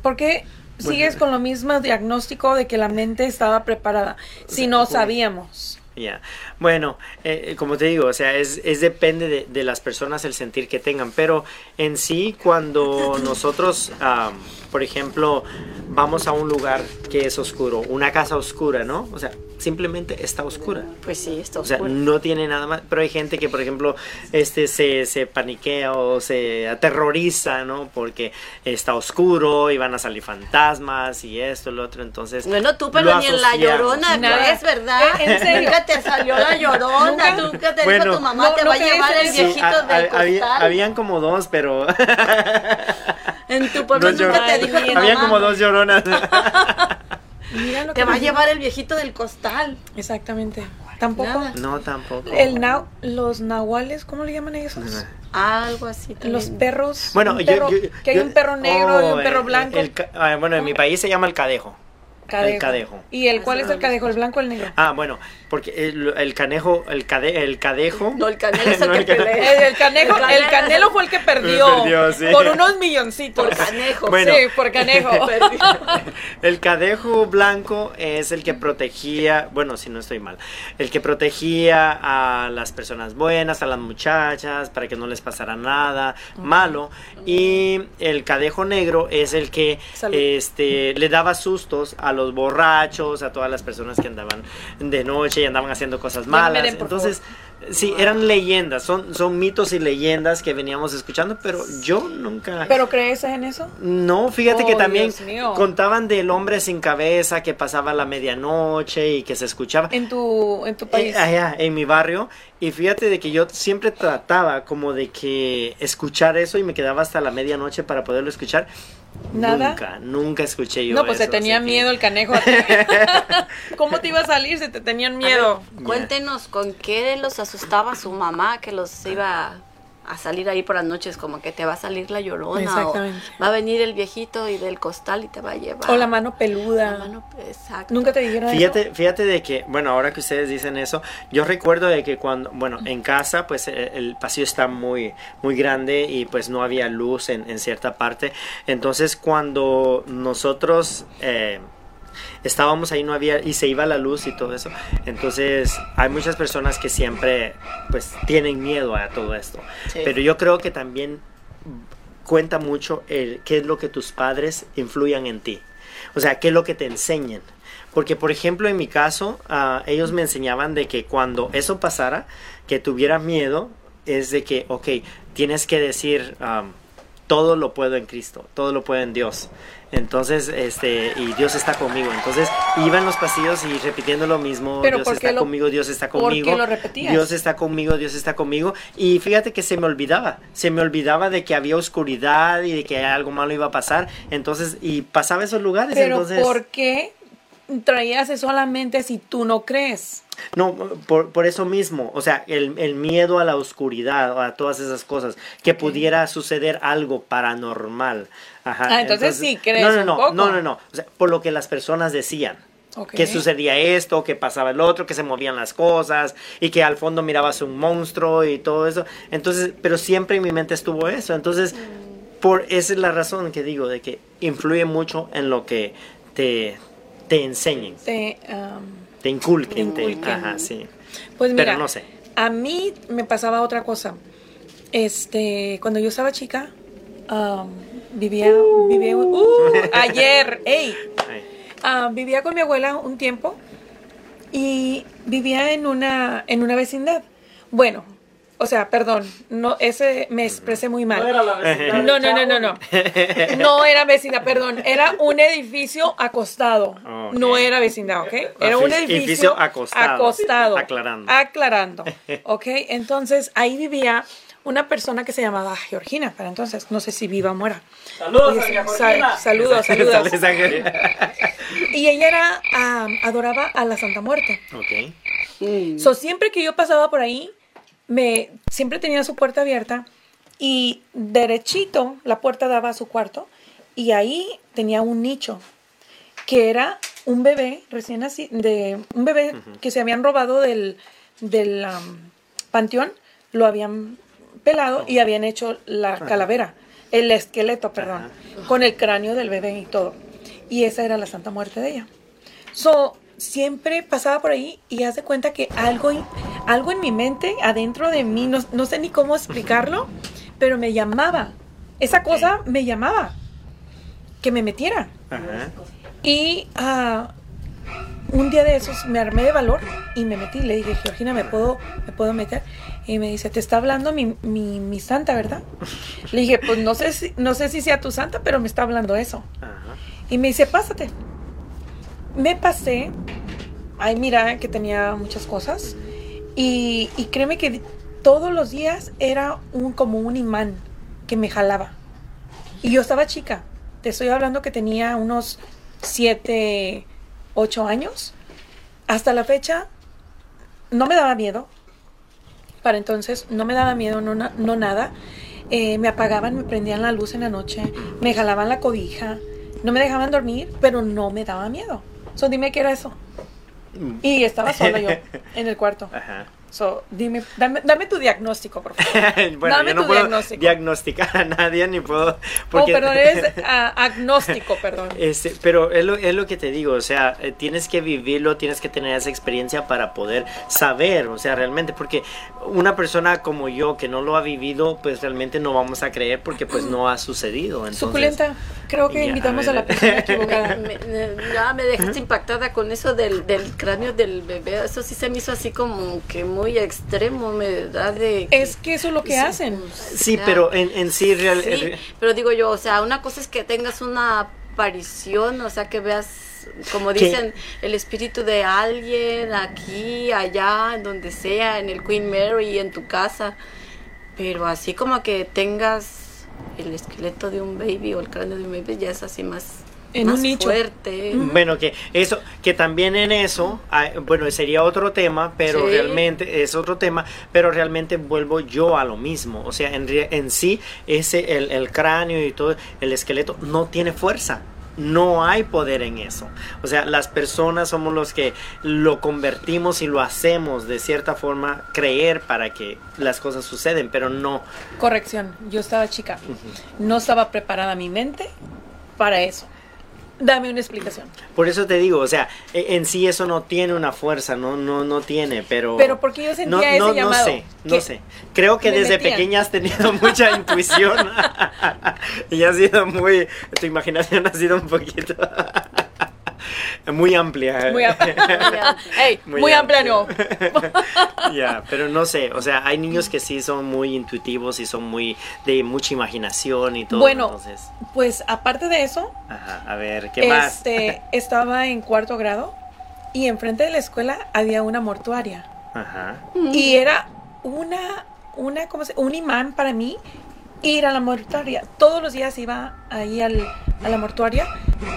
¿Por qué sigues con lo mismo diagnóstico de que la mente estaba preparada si no sabíamos? Ya. Bueno, eh, eh, como te digo, o sea, es, es depende de, de las personas el sentir que tengan, pero en sí cuando nosotros, am, por ejemplo, vamos a un lugar que es oscuro, una casa oscura, ¿no? O sea, simplemente está oscura. Pues sí, está O sea, oscuro. no tiene nada más, pero hay gente que, por ejemplo, este se, se paniquea o se aterroriza, ¿no? Porque está oscuro y van a salir fantasmas y esto, lo otro, entonces... Bueno, tú, pero ni en la llorona. ¿no es verdad? Eh, ¿en serio? Te salió la llorona. Nunca. Nunca te Bueno. dijo tu mamá, No, te no va a llevar el viejito del había- costal. habían como dos, pero... En tu pueblo nunca llor- te dijo tu Habían mamá. como dos lloronas. Mira lo Te que va a llevar el viejito del costal. Exactamente. Tampoco. Nada. No, tampoco. El nau- los nahuales, ¿cómo le llaman a esos? Algo así también. Los perros. Bueno, un yo, perro- yo- que hay yo- un perro negro y oh, un perro eh, blanco. el ah, bueno, en mi país se llama el cadejo. El cadejo. ¿Y el cuál es el cadejo? ¿El blanco o el negro? Ah, bueno, porque el, el canejo, el, cade, el cadejo. No, el canelo es el No, que el cane- pelea. El, el canejo, El el canelo. fue el que perdió, Perdió, sí. por unos milloncitos. Por canejo. Bueno. Sí, por canejo. El cadejo blanco es el que protegía, bueno, si no estoy mal, el que protegía a las personas buenas, a las muchachas, para que no les pasara nada malo. Y el cadejo negro es el que Salud. este, le daba sustos a los borrachos, a todas las personas que andaban de noche y andaban haciendo cosas malas. miren, Entonces, sí, eran leyendas, son, son mitos y leyendas que veníamos escuchando, pero yo nunca... ¿Pero crees en eso? No, fíjate Oh, que también Dios mío. contaban del hombre sin cabeza que pasaba la medianoche y que se escuchaba En tu, en tu eh, país. allá en mi barrio y fíjate de que yo siempre trataba como de que escuchar eso y me quedaba hasta la medianoche para poderlo escuchar. ¿Nada? Nunca, nunca escuché yo no, pues se tenía que- miedo el canejo. ¿Cómo te iba a salir si te tenían miedo? Cuéntenos con qué los asustaba su mamá que los iba a salir ahí por las noches, como que te va a salir la llorona. Exactamente. O va a venir el viejito y del costal y te va a llevar. O la mano peluda. La mano- exacto. Nunca te dijeron eso. Fíjate, fíjate de que, bueno, ahora que ustedes dicen eso, yo recuerdo de que cuando, bueno, en casa, pues el, el pasillo está muy, muy grande y pues no había luz en, en cierta parte. Entonces, cuando nosotros eh, estábamos ahí, no había, y se iba la luz y todo eso. Entonces, hay muchas personas que siempre, pues, tienen miedo a todo esto. Sí. Pero yo creo que también cuenta mucho el qué es lo que tus padres influyan en ti. O sea, qué es lo que te enseñan. Porque, por ejemplo, en mi caso, ah, ellos me enseñaban de que cuando eso pasara, que tuviera miedo, es de que, ok, tienes que decir, am, todo lo puedo en Cristo, todo lo puedo en Dios. Entonces, este, y Dios está conmigo. Entonces, iba en los pasillos y repitiendo lo mismo, Pero Dios ¿por qué está lo- conmigo, Dios está por qué conmigo. lo repetías? Dios está conmigo, Dios está conmigo. Y fíjate que se me olvidaba, se me olvidaba de que había oscuridad y de que algo malo iba a pasar. Entonces, y pasaba esos lugares. Pero entonces, ¿por qué traías eso solamente si tú no crees? No, por, por eso mismo, o sea, el, el miedo a la oscuridad, a todas esas cosas, que pudiera suceder algo paranormal. Ajá. Ah, entonces sí crees no, no, un no, poco. No, no, no, o sea, por lo que las personas decían. Que sucedía esto, que pasaba el otro, que se movían las cosas y que al fondo mirabas un monstruo y todo eso. Entonces, pero siempre en mi mente estuvo eso. Entonces, por esa es la razón que digo de que influye mucho en lo que te, te enseñen, Te, inculquen, te- Inculquen. ajá, sí. pues mira, Pero no sé. a mí me pasaba otra cosa. Este, cuando yo estaba chica, am, vivía, vivía, uh, ayer, ey, Ay. Ah, vivía con mi abuela un tiempo y vivía en una, en una vecindad. Bueno, o sea, perdón, no, ese me expresé muy mal. No era la vecindad No, no, no, no, no. No era vecindad, perdón. Era un edificio acostado. No era vecindad, ¿ok? Era un Edificio edificio acostado. acostado. Aclarando. Aclarando. ¿Ok? Entonces, ahí vivía una persona que se llamaba Georgina, para entonces, no sé si viva o muera. Saludos, Georgina. saludos, saludos. Y ella era, adoraba a la Santa Muerte. ok. Mm. So, siempre que yo pasaba por ahí, me, siempre tenía su puerta abierta y derechito la puerta daba a su cuarto y ahí tenía un nicho que era un bebé recién nacido, de un bebé que se habían robado del, del panteón, lo habían pelado y habían hecho la calavera, el esqueleto, perdón, con el cráneo del bebé y todo. Y esa era la Santa Muerte de ella. So, siempre pasaba por ahí y haz de cuenta que algo, algo en mi mente, adentro de mí, no, no sé ni cómo explicarlo, pero me llamaba. Esa cosa me llamaba. Que me metiera. Ajá. Y ah, un día de esos me armé de valor y me metí. Le dije, Georgina, ¿me puedo, ¿me puedo meter? Y me dice, te está hablando mi, mi, mi santa, ¿verdad? Le dije, pues no sé, si, no sé si sea tu santa, pero me está hablando eso. Ajá. Y me dice, pásate. Me pasé. Ay, mira que tenía muchas cosas. Y, y créeme que todos los días era un, como un imán que me jalaba. Y yo estaba chica. Te estoy hablando que tenía unos 7, 8 años. Hasta la fecha no me daba miedo. Para entonces no me daba miedo, no, no nada. Eh, me apagaban, me prendían la luz en la noche, me jalaban la cobija, no me dejaban dormir, pero no me daba miedo. So, dime qué era eso. Y estaba sola yo en el cuarto. Ajá. So, dime, dame, dame tu diagnóstico, por favor. bueno, Dame yo no tu puedo diagnóstico. diagnosticar a nadie ni puedo. Oh, Porque, perdón, eres ah, agnóstico, perdón. Este, pero es lo, es lo que te digo, o sea, eh, tienes que vivirlo, tienes que tener esa experiencia para poder saber, o sea, realmente, porque una persona como yo que no lo ha vivido, pues realmente no vamos a creer porque pues no ha sucedido. Entonces, Suculenta, creo que Ya, invitamos a a la persona equivocada. Me, me- ya me dejaste impactada con eso del, del cráneo del bebé. Eso sí se me hizo así como que muy extremo, me da de... Es que eso es lo que Sí, hacen. Sí, pero en, en sí, real, Sí, eh, pero digo yo, o sea, una cosa es que tengas una aparición, o sea, que veas, como dicen, el espíritu de alguien aquí, allá, en donde sea, en el Queen Mary, en tu casa, pero así como que tengas el esqueleto de un baby o el cráneo de un baby, ya es así más... En más un nicho. fuerte. Bueno, que eso, que también en eso, ah, bueno, sería otro tema, pero Sí. realmente es otro tema, pero realmente vuelvo yo a lo mismo. O sea, en, en sí, ese, el, el cráneo y todo, el esqueleto no tiene fuerza. No hay poder en eso. O sea, las personas somos los que lo convertimos y lo hacemos de cierta forma creer para que las cosas suceden, pero no. Corrección, yo estaba chica. No estaba preparada mi mente para eso. Dame una explicación. Por eso te digo, o sea, e- en sí eso no tiene una fuerza, no, no, no tiene, pero. Pero porque yo sentía ese no, llamado. No sé, no sé. Creo que me desde metían. pequeña has tenido mucha intuición y has sido muy. Tu imaginación ha sido un poquito. Muy amplia. Muy amplia. Ey, Muy muy, amplia no. Ya, pero no sé, o sea, hay niños que sí son muy intuitivos y son muy de mucha imaginación y todo. Bueno, entonces, pues aparte de eso, ajá, a ver, ¿qué más? este, estaba en cuarto grado y enfrente de la escuela había una mortuaria. Ajá. Y era una, una, ¿cómo se? Un imán para mí ir a la mortuaria. Todos los días iba ahí al, a la mortuaria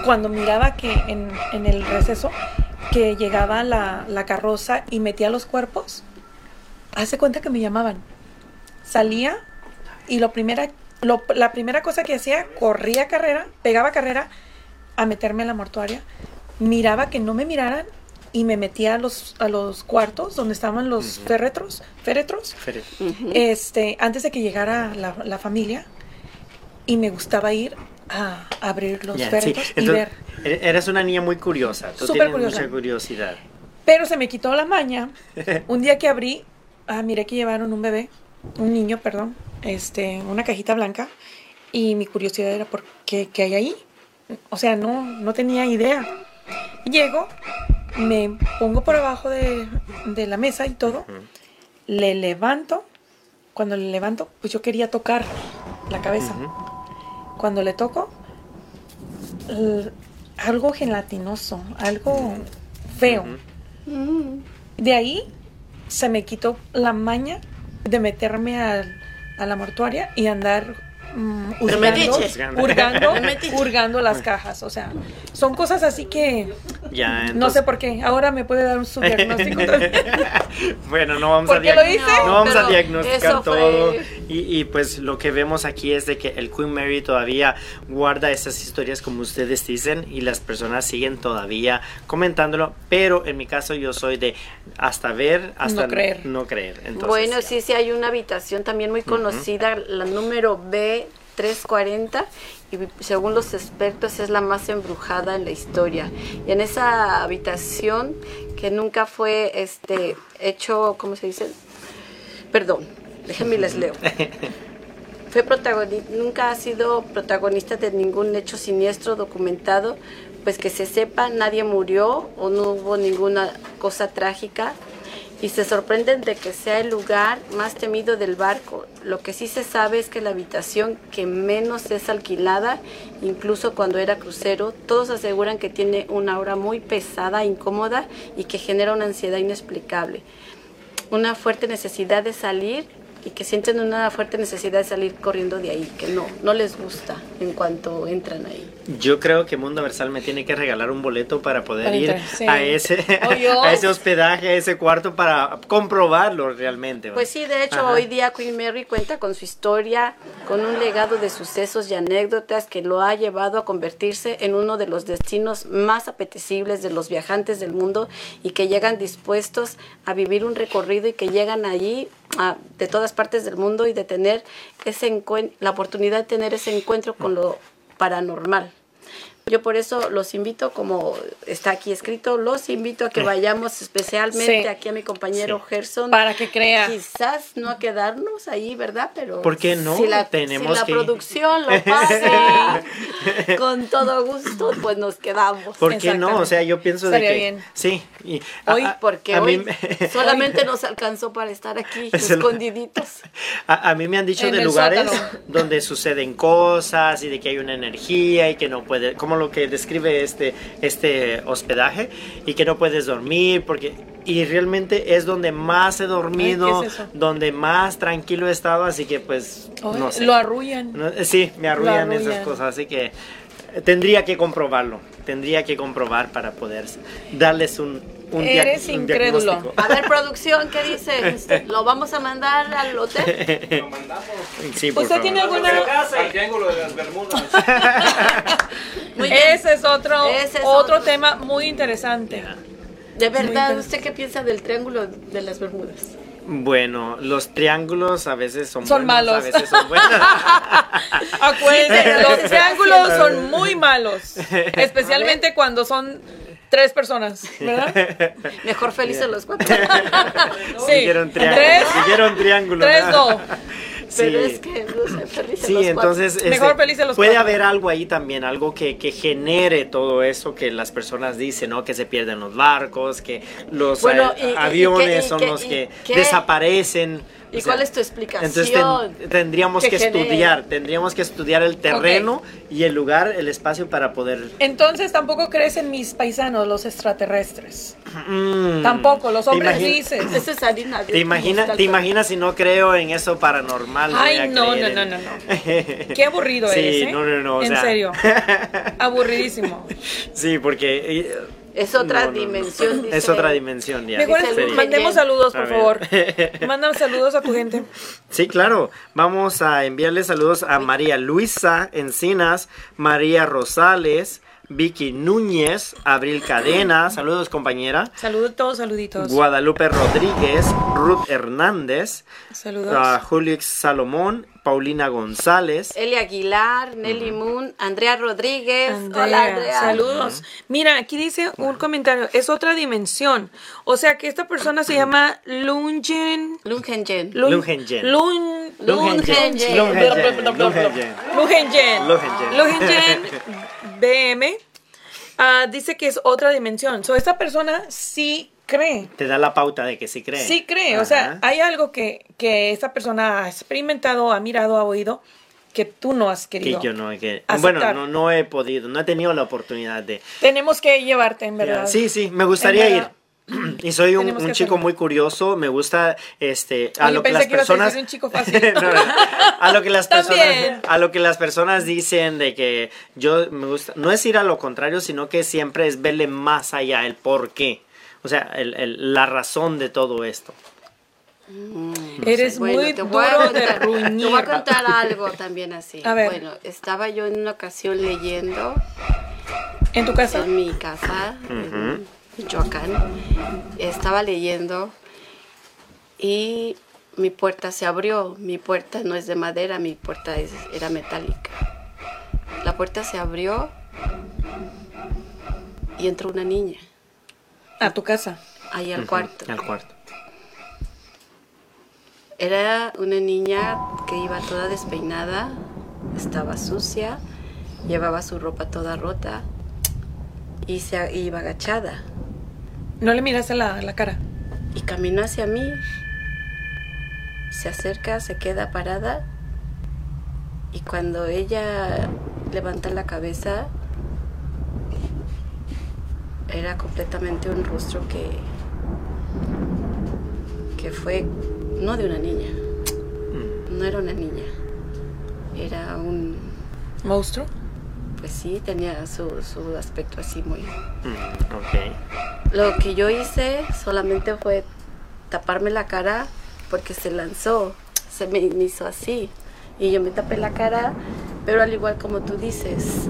cuando miraba que en, en el receso que llegaba la, la carroza y metía los cuerpos. Hace cuenta que me llamaban. Salía y lo primera, lo- la primera cosa que hacía, corría carrera, pegaba carrera a meterme a la mortuaria. Miraba que no me miraran y me metía a los, a los cuartos donde estaban los féretros, féretros, Fere- este, antes de que llegara la, la familia. Y me gustaba ir a abrir los sí. féretros y Entonces, ver. e- Eres una niña muy curiosa. Tú Súper tienes curiosa. mucha curiosidad. Pero se me quitó la maña. Un día que abrí, ah, miré que llevaron un bebé, un niño, perdón, este, una cajita blanca. Y mi curiosidad era por qué, qué hay ahí. O sea, no, no tenía idea. Llego, me pongo por abajo de, de la mesa y todo. Le levanto. Cuando le levanto, pues yo quería tocar la cabeza. Cuando le toco, algo gelatinoso, algo feo. De ahí se me quitó la maña de meterme al- a la mortuaria y andar mm, hurgando, hurgando, hurgando las cajas. O sea, son cosas así que Ya, no sé entonces- por qué. Ahora me puede dar un subdiagnóstico. también. bueno, no vamos ¿Por a diag- hice? No vamos a diagnosticar fue- todo. Y, y, pues lo que vemos aquí es de que el Queen Mary todavía guarda esas historias como ustedes dicen y las personas siguen todavía comentándolo. Pero en mi caso yo soy de hasta ver, hasta No creer. no creer. Entonces, bueno, ya. sí, sí, hay una habitación también muy conocida, la número B340, y según los expertos es la más embrujada en la historia. Y en esa habitación, que nunca fue este hecho, ¿cómo se dice? Perdón, déjenme les leo. Fue protagoni- nunca ha sido protagonista de ningún hecho siniestro documentado, pues que se sepa nadie murió o no hubo ninguna cosa trágica y se sorprenden de que sea el lugar más temido del barco. Lo que sí se sabe es que la habitación que menos es alquilada, incluso cuando era crucero, todos aseguran que tiene una aura muy pesada, incómoda y que genera una ansiedad inexplicable una fuerte necesidad de salir y que sienten una fuerte necesidad de salir corriendo de ahí, que no, no les gusta en cuanto entran ahí. Yo creo que Mundo Versal me tiene que regalar un boleto para poder Para ir sí. a ese a ese hospedaje, a ese cuarto para comprobarlo realmente. Pues sí, de hecho, Ajá. hoy día Queen Mary cuenta con su historia, con un legado de sucesos y anécdotas que lo ha llevado a convertirse en uno de los destinos más apetecibles de los viajantes del mundo y que llegan dispuestos a vivir un recorrido y que llegan allí de todas partes del mundo y de tener ese la oportunidad de tener ese encuentro con lo paranormal. Yo por eso los invito, como está aquí escrito, los invito a que vayamos especialmente Sí. aquí a mi compañero Sí. Gerson. Para que crea. Quizás no a quedarnos ahí, ¿verdad? Pero ¿Por qué no? Si la, Tenemos si la que- producción lo pasa con todo gusto, pues nos quedamos. ¿Por qué no? O sea, yo pienso de Estaría que bien. sí. Y Hoy, a- Porque a hoy mí me- solamente nos alcanzó para estar aquí Es el- escondiditos. A, a mí me han dicho En de lugares sótano. donde suceden cosas y de que hay una energía y que no puede, como lo que describe este, este hospedaje, y que no puedes dormir porque y realmente es donde más he dormido, donde más tranquilo he estado, así que pues no sé. Lo arrullan. No, sí, me arrullan, esas arrullan. cosas, así que Tendría que comprobarlo, tendría que comprobar para poder darles un, un, Eres un incrédulo. A ver, producción, ¿qué dice? ¿Lo vamos a mandar al hotel? Lo mandamos Sí, por ¿Usted favor. tiene alguna...? al triángulo de las Bermudas. Muy bien. Ese es otro, Ese es otro otro. tema muy interesante. De verdad. ¿usted qué piensa del triángulo de las Bermudas? Bueno, los triángulos a veces son, Son buenos, malos. a veces son buenos. Acuérdense, los triángulos son muy malos, especialmente cuando son tres personas, ¿verdad? Mejor felices los cuatro. Sí, Dijeron triángulo. triángulo. tres no. Pero Sí. es que no sé, felices Sí, los entonces este, Mejor felices los puede cuatro. haber algo ahí también, algo que, que genere todo eso que las personas dicen, ¿no? Que se pierden los barcos, que los Bueno, y- y- aviones y qué- y son los y que qué- desaparecen. ¿Y O sea, cuál es tu explicación? Entonces ten- tendríamos que estudiar, tendríamos que estudiar el terreno y el lugar, el espacio para poder... Entonces tampoco crees en mis paisanos, los extraterrestres. Mm. Tampoco, los ¿Te hombres dices. Eso es harina. ¿Te, imagina, cristal. ¿Te imaginas si no creo en eso paranormal? Ay, no, no, no, no, no. Qué aburrido Sí, eres, ¿eh? no, no, no, o en sea. serio. Aburridísimo. Sí, porque... Es otra no, no, no. dimensión. Es otra dimensión ya. Mejor Dice sería. mandemos saludos, por favor. Manda saludos a tu gente. Sí, claro. Vamos a enviarle saludos a María Luisa Encinas, María Rosales, Vicky Núñez, Abril Cadena, saludos compañera, Saludos, todos saluditos. Guadalupe Rodríguez, Ruth Hernández, Saludos. a Julix Salomón, Paulina González. Elia Aguilar, Nelly Moon, Andrea Rodríguez. Andrea, Hola, Andrea. saludos. Mira, aquí dice un comentario, es otra dimensión. O sea que esta persona se llama Lungen. Lungenjen. Lun- Lungenjen. Lun- Lungenjen. Lungenjen. Lungenjen. Lungenjen. Lungenjen. Lungenjen. Lungenjen BM ah, dice que es otra dimensión. So, esta persona sí cree. Te da la pauta de que sí cree. Sí cree. O sea, Ajá. hay algo que, que esta persona ha experimentado, ha mirado, ha oído, que tú no has que querido. yo no, que, aceptar. bueno, no, no he podido, no he tenido la oportunidad de, Tenemos que llevarte, en verdad. Sí, sí, me gustaría ir. Y soy un, un que chico muy curioso, me gusta este a Oye, lo que las que a personas decir un chico fácil. No, no. a lo que las personas También. a lo que las personas dicen de que yo me gusta no es ir a lo contrario, sino que siempre es verle más allá el por qué. O sea, el- el- la razón de todo esto. Eres Bueno, muy te voy a duro de contar- Te voy a contar algo también así. A ver. Bueno, estaba yo en una ocasión leyendo ¿En tu casa? en mi casa, en Michoacán. Estaba leyendo y mi puerta se abrió. Mi puerta no es de madera, mi puerta es- era metálica. La puerta se abrió y entró una niña A tu casa. ahí al cuarto. Al cuarto. Era una niña que iba toda despeinada, estaba sucia, llevaba su ropa toda rota y se iba agachada No le miraste la, la cara. y caminó hacia mí. Se acerca, se queda parada y cuando ella levanta la cabeza era completamente un rostro que que fue no de una niña. No era una niña. Era un ¿Monstruo? pues sí, tenía su, su aspecto así muy Mm, ok. Lo que yo hice solamente fue taparme la cara porque se lanzó, se me me hizo así. Y yo me tapé la cara, pero al igual como tú dices,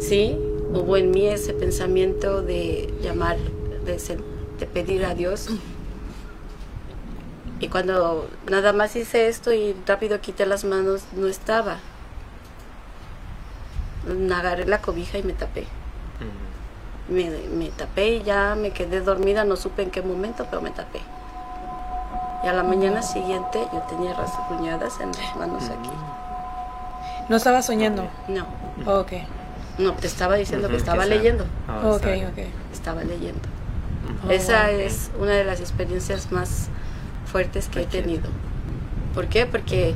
sí, hubo en mí ese pensamiento de llamar, de, pedir a Dios. Y cuando nada más hice esto y rápido quité las manos, no estaba. Agarré la cobija y me tapé me, me tapé y ya me quedé dormida, no supe en qué momento, pero me tapé. Y a la mañana siguiente yo tenía rasguñadas en las manos aquí. No estaba soñando. No, Ok. No, te estaba diciendo que estaba leyendo. Ah, Ok, está bien. ok. Estaba leyendo. Oh, Esa ok. es una de las experiencias más fuertes que he tenido. ¿Por qué? Porque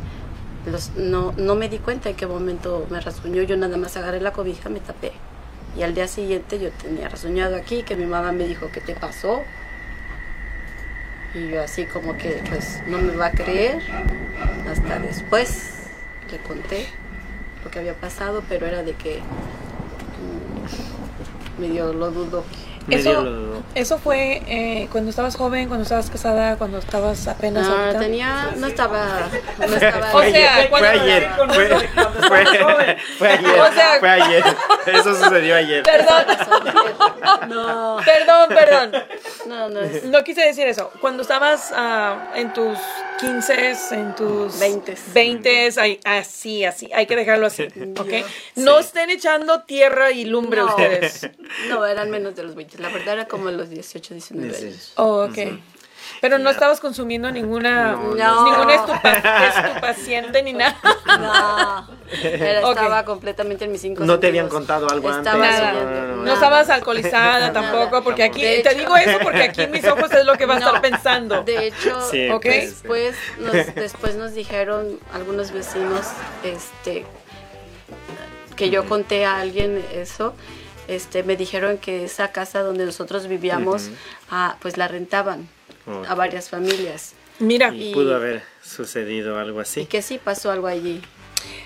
los, no, no me di cuenta en qué momento me rasguñó. Yo nada más agarré la cobija, me tapé. Y al día siguiente yo tenía rasguñado aquí, que mi mamá me dijo, ¿qué te pasó? Y yo así como que pues no me va a creer. Hasta después le conté lo que había pasado, pero era de que medio lo dudo. Medio Eso, eso fue eh, cuando estabas joven, cuando estabas casada, cuando estabas apenas No, ahorita? Ah, tenía, no estaba, no estaba. O sea, fue cuando- ayer. Fue, fue- fue ayer. O sea- fue ayer. Eso sucedió ayer. Perdón, no, perdón, perdón. no, no es. No quise decir eso. Cuando estabas ah, en tus 15, en tus Veintes. 20, ay, así, así. Hay que dejarlo así, ¿ok? No estén echando tierra y lumbre No, ustedes. no, eran menos de los 20. La verdad era como los 18, 19 años. Oh, ok. Pero no estabas consumiendo ninguna, No, no. ninguna estupa- estupefaciente ni nada. No, era- estaba completamente en mis cinco No te habían contado algo antes. Estaba Nada. leyendo, No, no, no. No estabas alcoholizada tampoco, porque aquí, De te hecho- digo eso porque aquí en mis ojos es lo que va a estar pensando. De hecho, Sí, Ok. pues, después, nos, después nos dijeron algunos vecinos este, que yo conté a alguien eso. Este, me dijeron que esa casa donde nosotros vivíamos, ah, pues la rentaban Ok. a varias familias. Mira, Y Y- pudo haber sucedido algo Y así. que sí pasó algo allí.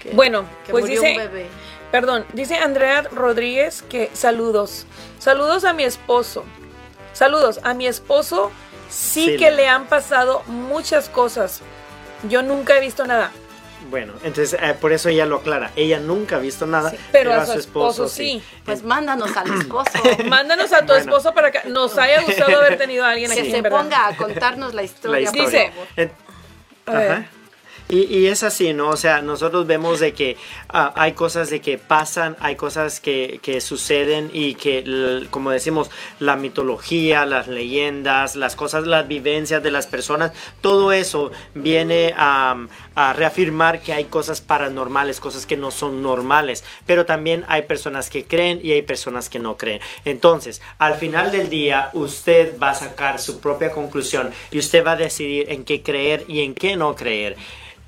que- Bueno, que pues murió dice- un bebé. Perdón, dice Andrea Rodríguez que saludos. Saludos a mi esposo. Saludos a mi esposo. Sí, Sí, que le han pasado muchas cosas. Yo nunca he visto nada. Bueno, entonces eh, por eso ella lo aclara. Ella nunca ha visto nada, Sí, pero a su esposo sí. Pues mándanos al esposo. Mándanos a tu Bueno. esposo para que nos haya gustado haber tenido a alguien que aquí. se en verdad. ponga a contarnos la historia. La historia. Dice- favor. En- A ver. Ajá. Y, y es así, ¿no? O sea, nosotros vemos de que ah, hay cosas de que pasan, hay cosas que, que suceden y que, como decimos, la mitología, las leyendas, las cosas, las vivencias de las personas, todo eso viene a, a reafirmar que hay cosas paranormales, cosas que no son normales, pero también hay personas que creen y hay personas que no creen. Entonces, al final del día, usted va a sacar su propia conclusión y usted va a decidir en qué creer y en qué no creer.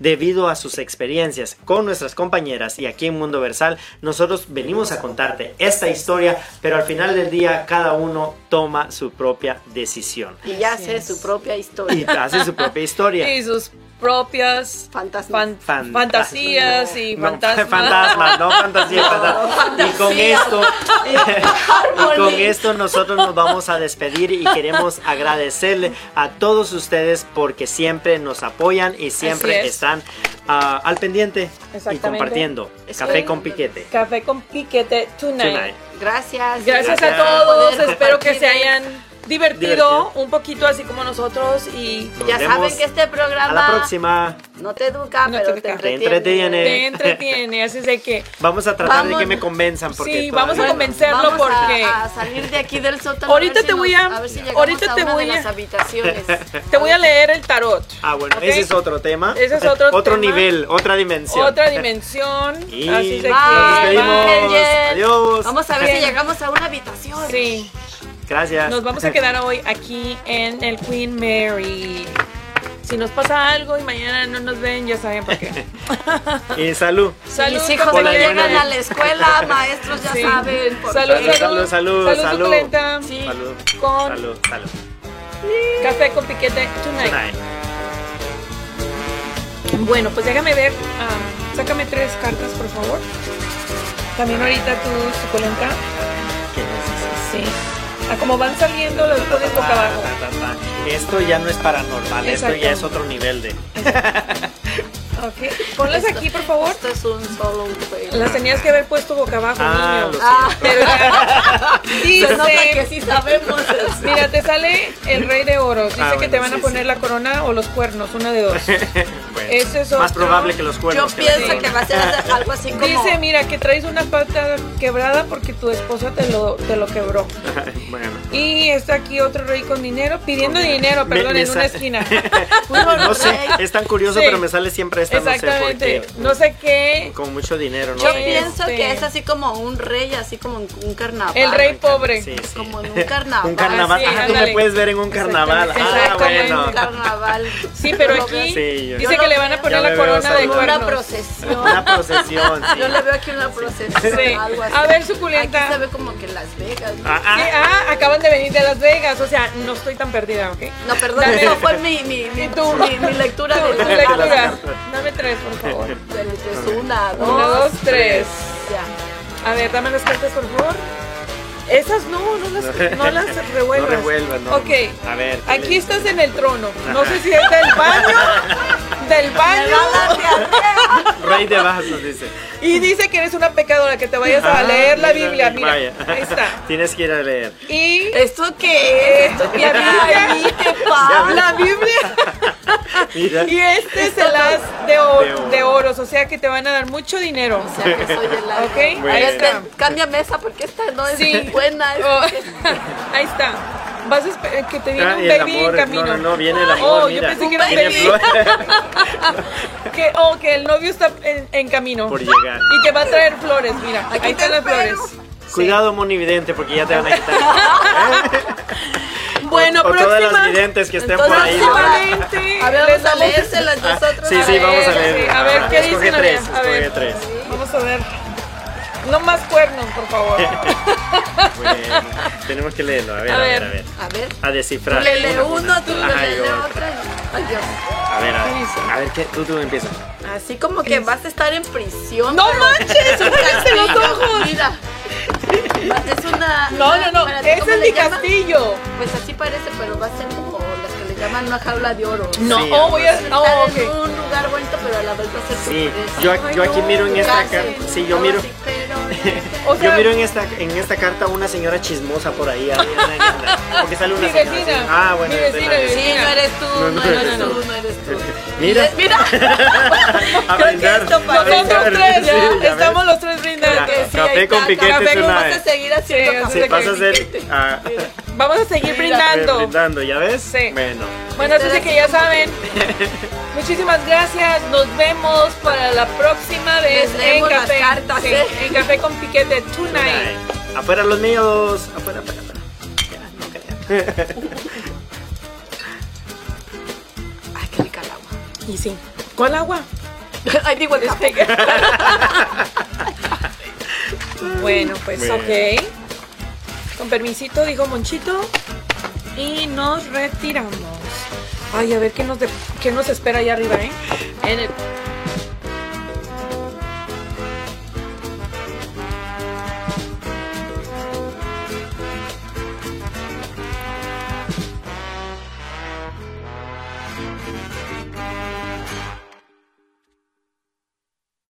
Debido a sus experiencias con nuestras compañeras y aquí en Mundo Versal, nosotros venimos a contarte esta historia, pero al final del día cada uno toma su propia decisión Y ya sé su propia y historia. hace su propia historia. Y sus propias Fantasmas. fan- Fantasmas. fantasías y No, fantasmas. fantasmas, no fantasía, fantasmas. Y con esto, y con esto nosotros nos vamos a despedir y queremos agradecerle a todos ustedes porque siempre nos apoyan y siempre es. están ah, al pendiente y compartiendo café con piquete. Café con piquete tonight. Tonight. Gracias. Gracias Gracias. a todos. Espero que se hayan divertido, Divertido. un poquito así como nosotros y Nos Ya saben que este programa a la próxima. no te educa, No te pero educa. te Te entretiene. te entretiene. Así es de que Vamos a tratar de que me convenzan porque Sí, vamos a convencerlo Vamos porque a, salir de aquí del sótano. Ahorita a ver si te voy a- ver si llegamos ahorita a te una voy a- las habitaciones. te voy a leer el tarot. Ah, bueno, ese es otro tema. Ese es otro tema. nivel, otra dimensión. Otra dimensión. Y Así es de Bye, que nos despedimos. Adiós. Vamos a ver Bien. si llegamos a una habitación. Sí, Gracias. nos vamos a quedar hoy aquí en el Queen Mary. Si nos pasa algo y mañana no nos ven, ya saben por qué. Y salud. Salud, Mis hijos compañeros. llegan a la escuela, maestros ya Sí. saben. por Salud, favor. salud, Salud, salud, salud. suculenta. Sí. Salud. Con Salud, salud. café con piquete tonight. Tonight. Bueno, pues déjame ver. ah, sácame tres cartas, por favor. También ahorita tu suculenta. ¿Qué necesitas? Sí. Ah, como van saliendo, los pones boca abajo. Esto ya no es paranormal, esto ya es otro nivel de. Ok. Ponlas aquí, por favor. Esto es un solo un. Las tenías que haber puesto boca abajo, Ah, niño. lo Ah, Pero ya. se nota que Dice. sí sabemos. Mira, te sale el rey de oro. Dice Ah, que te van a poner sí. la corona o los cuernos, una de dos. Bueno, Ese es más otro. probable que los Yo cuernos. que la pienso que va a ser algo así como. Dice, mira, que traes una pata quebrada porque tu esposa te lo, te lo quebró. bueno. Y está aquí otro rey con dinero, pidiendo dinero, Me- perdón, me en una esquina. no sé, es tan curioso, Sí. pero me sale siempre esta, no sé por Exactamente. qué. No sé qué. Con mucho dinero, no Yo pienso Este- que es así como un rey, así como un, un carnaval. El rey pobre. Sí, sí. Como en un carnaval. Un carnaval. sí, ah, tú me puedes ver en un carnaval. Exactamente. Ah, Exactamente. bueno. Un carnaval. Sí, pero Yo aquí Sí, yo- dice Yo que le van a poner la me veo corona de saludando. Una cuernos. procesión. Una procesión, sí. Yo le veo aquí una procesión. Sí. Algo así. A ver, suculenta. Aquí se ve como que Las Vegas. ¿no? Ah, Sí, ah. ah, acaban de venir de Las Vegas, o sea, no estoy tan perdida, ¿ok? No, perdón, Dame- eso fue mi, mi, mi, ¿Y tú? mi, mi lectura Tu- de tu lectura. Dame tres, por favor. Es una, dos, Una, dos, tres. Ya. A ver, dame las cartas, por favor. Esas no, no las, no las revuelvas. No revuelvas, no. Ok. A ver, ¿qué Aquí estás en el trono. No sé si es del baño, del baño. Rey de vasos, dice. Y dice que eres una pecadora, que te vayas a Ah, leer la mira, Biblia. Mira, vaya. ahí está. Tienes que ir a leer. Y ¿Esto qué es? ¿Esto qué La Biblia. Ay, ¿qué pasa? la Biblia. Mira. Y este es el as de, or- De oro. de oros, o sea que te van a dar mucho dinero. O sea que soy el alma. Ok, Bueno. ahí está. ven, Cámbiame esa porque esta no es Sí. buena. Oh, ahí está. Vas a esperar que te viene Ah, un baby amor, en camino. No, no, no, viene el amor, Oh, mira. yo pensé que era un baby. Que, oh, que el novio está en, en camino. por llegar. Y te va a traer flores, mira. Aquí ahí están las flores. Cuidado, monividente, porque ya te van a quitar. Bueno, o todas próxima. las videntes que estén por Entonces, ahí. sí, ¿no? Próximamente A ver, vamos a leérselas nosotros. Sí, sí, vamos a leer. sí, a ver, ¿qué escoge dicen? Tres, a ver. escoge tres. Vamos a ver. No más cuernos, por favor. Bueno, tenemos que leerlo. A ver, A a ver, ver. a ver. A ver. A descifrar. Tú le lee uno, tú le Ay, lee otro. otra. Ay, Dios. A ver, a ver. A ver, ¿qué? Tú, tú empiezas. Así como que vas a estar en prisión. ¡No pero- manches! ¡Cállate los ojos! Mira. Es una. No, no, no. Ese ¿cómo es mi llaman? castillo. Pues así parece, pero va a ser como las que le llaman una jaula de oro. No, Sí, oh, voy a. Estar Oh, en ok. un lugar bonito, pero a la vez va a ser Sí, yo, yo aquí miro en esta carta. Sí, yo No, miro. Yo miro en esta, en esta carta una señora chismosa por ahí. Porque sale una Mi señora. vecina. así. Ah, bueno, Mi vecina, mi vecina. Sí, no eres tú, No, no, no eres tú, no eres tú. Mira. Mira. A Creo que esto nosotros tres ya. Estamos los tres brindando. Café con piquete café, una Vamos a seguir haciendo Sí, café Café vas a con ah, Vamos a seguir brindando. brindando, ¿ya ves? Sí. Bueno. Bueno, así que ya saben. Muchísimas gracias. Nos vemos para la próxima vez en café. cartas, Sí, ¿eh? En café con piquete tonight. Bye. Afuera los míos. Afuera, afuera, afuera. Ya, no. Ay, qué rica el agua. Y sí. ¿Cuál agua? Ay, digo el café. Bueno, pues Bueno. ok. Con permisito, dijo Monchito. Y nos retiramos. Ay, a ver qué nos, qué nos espera allá arriba, ¿eh? En el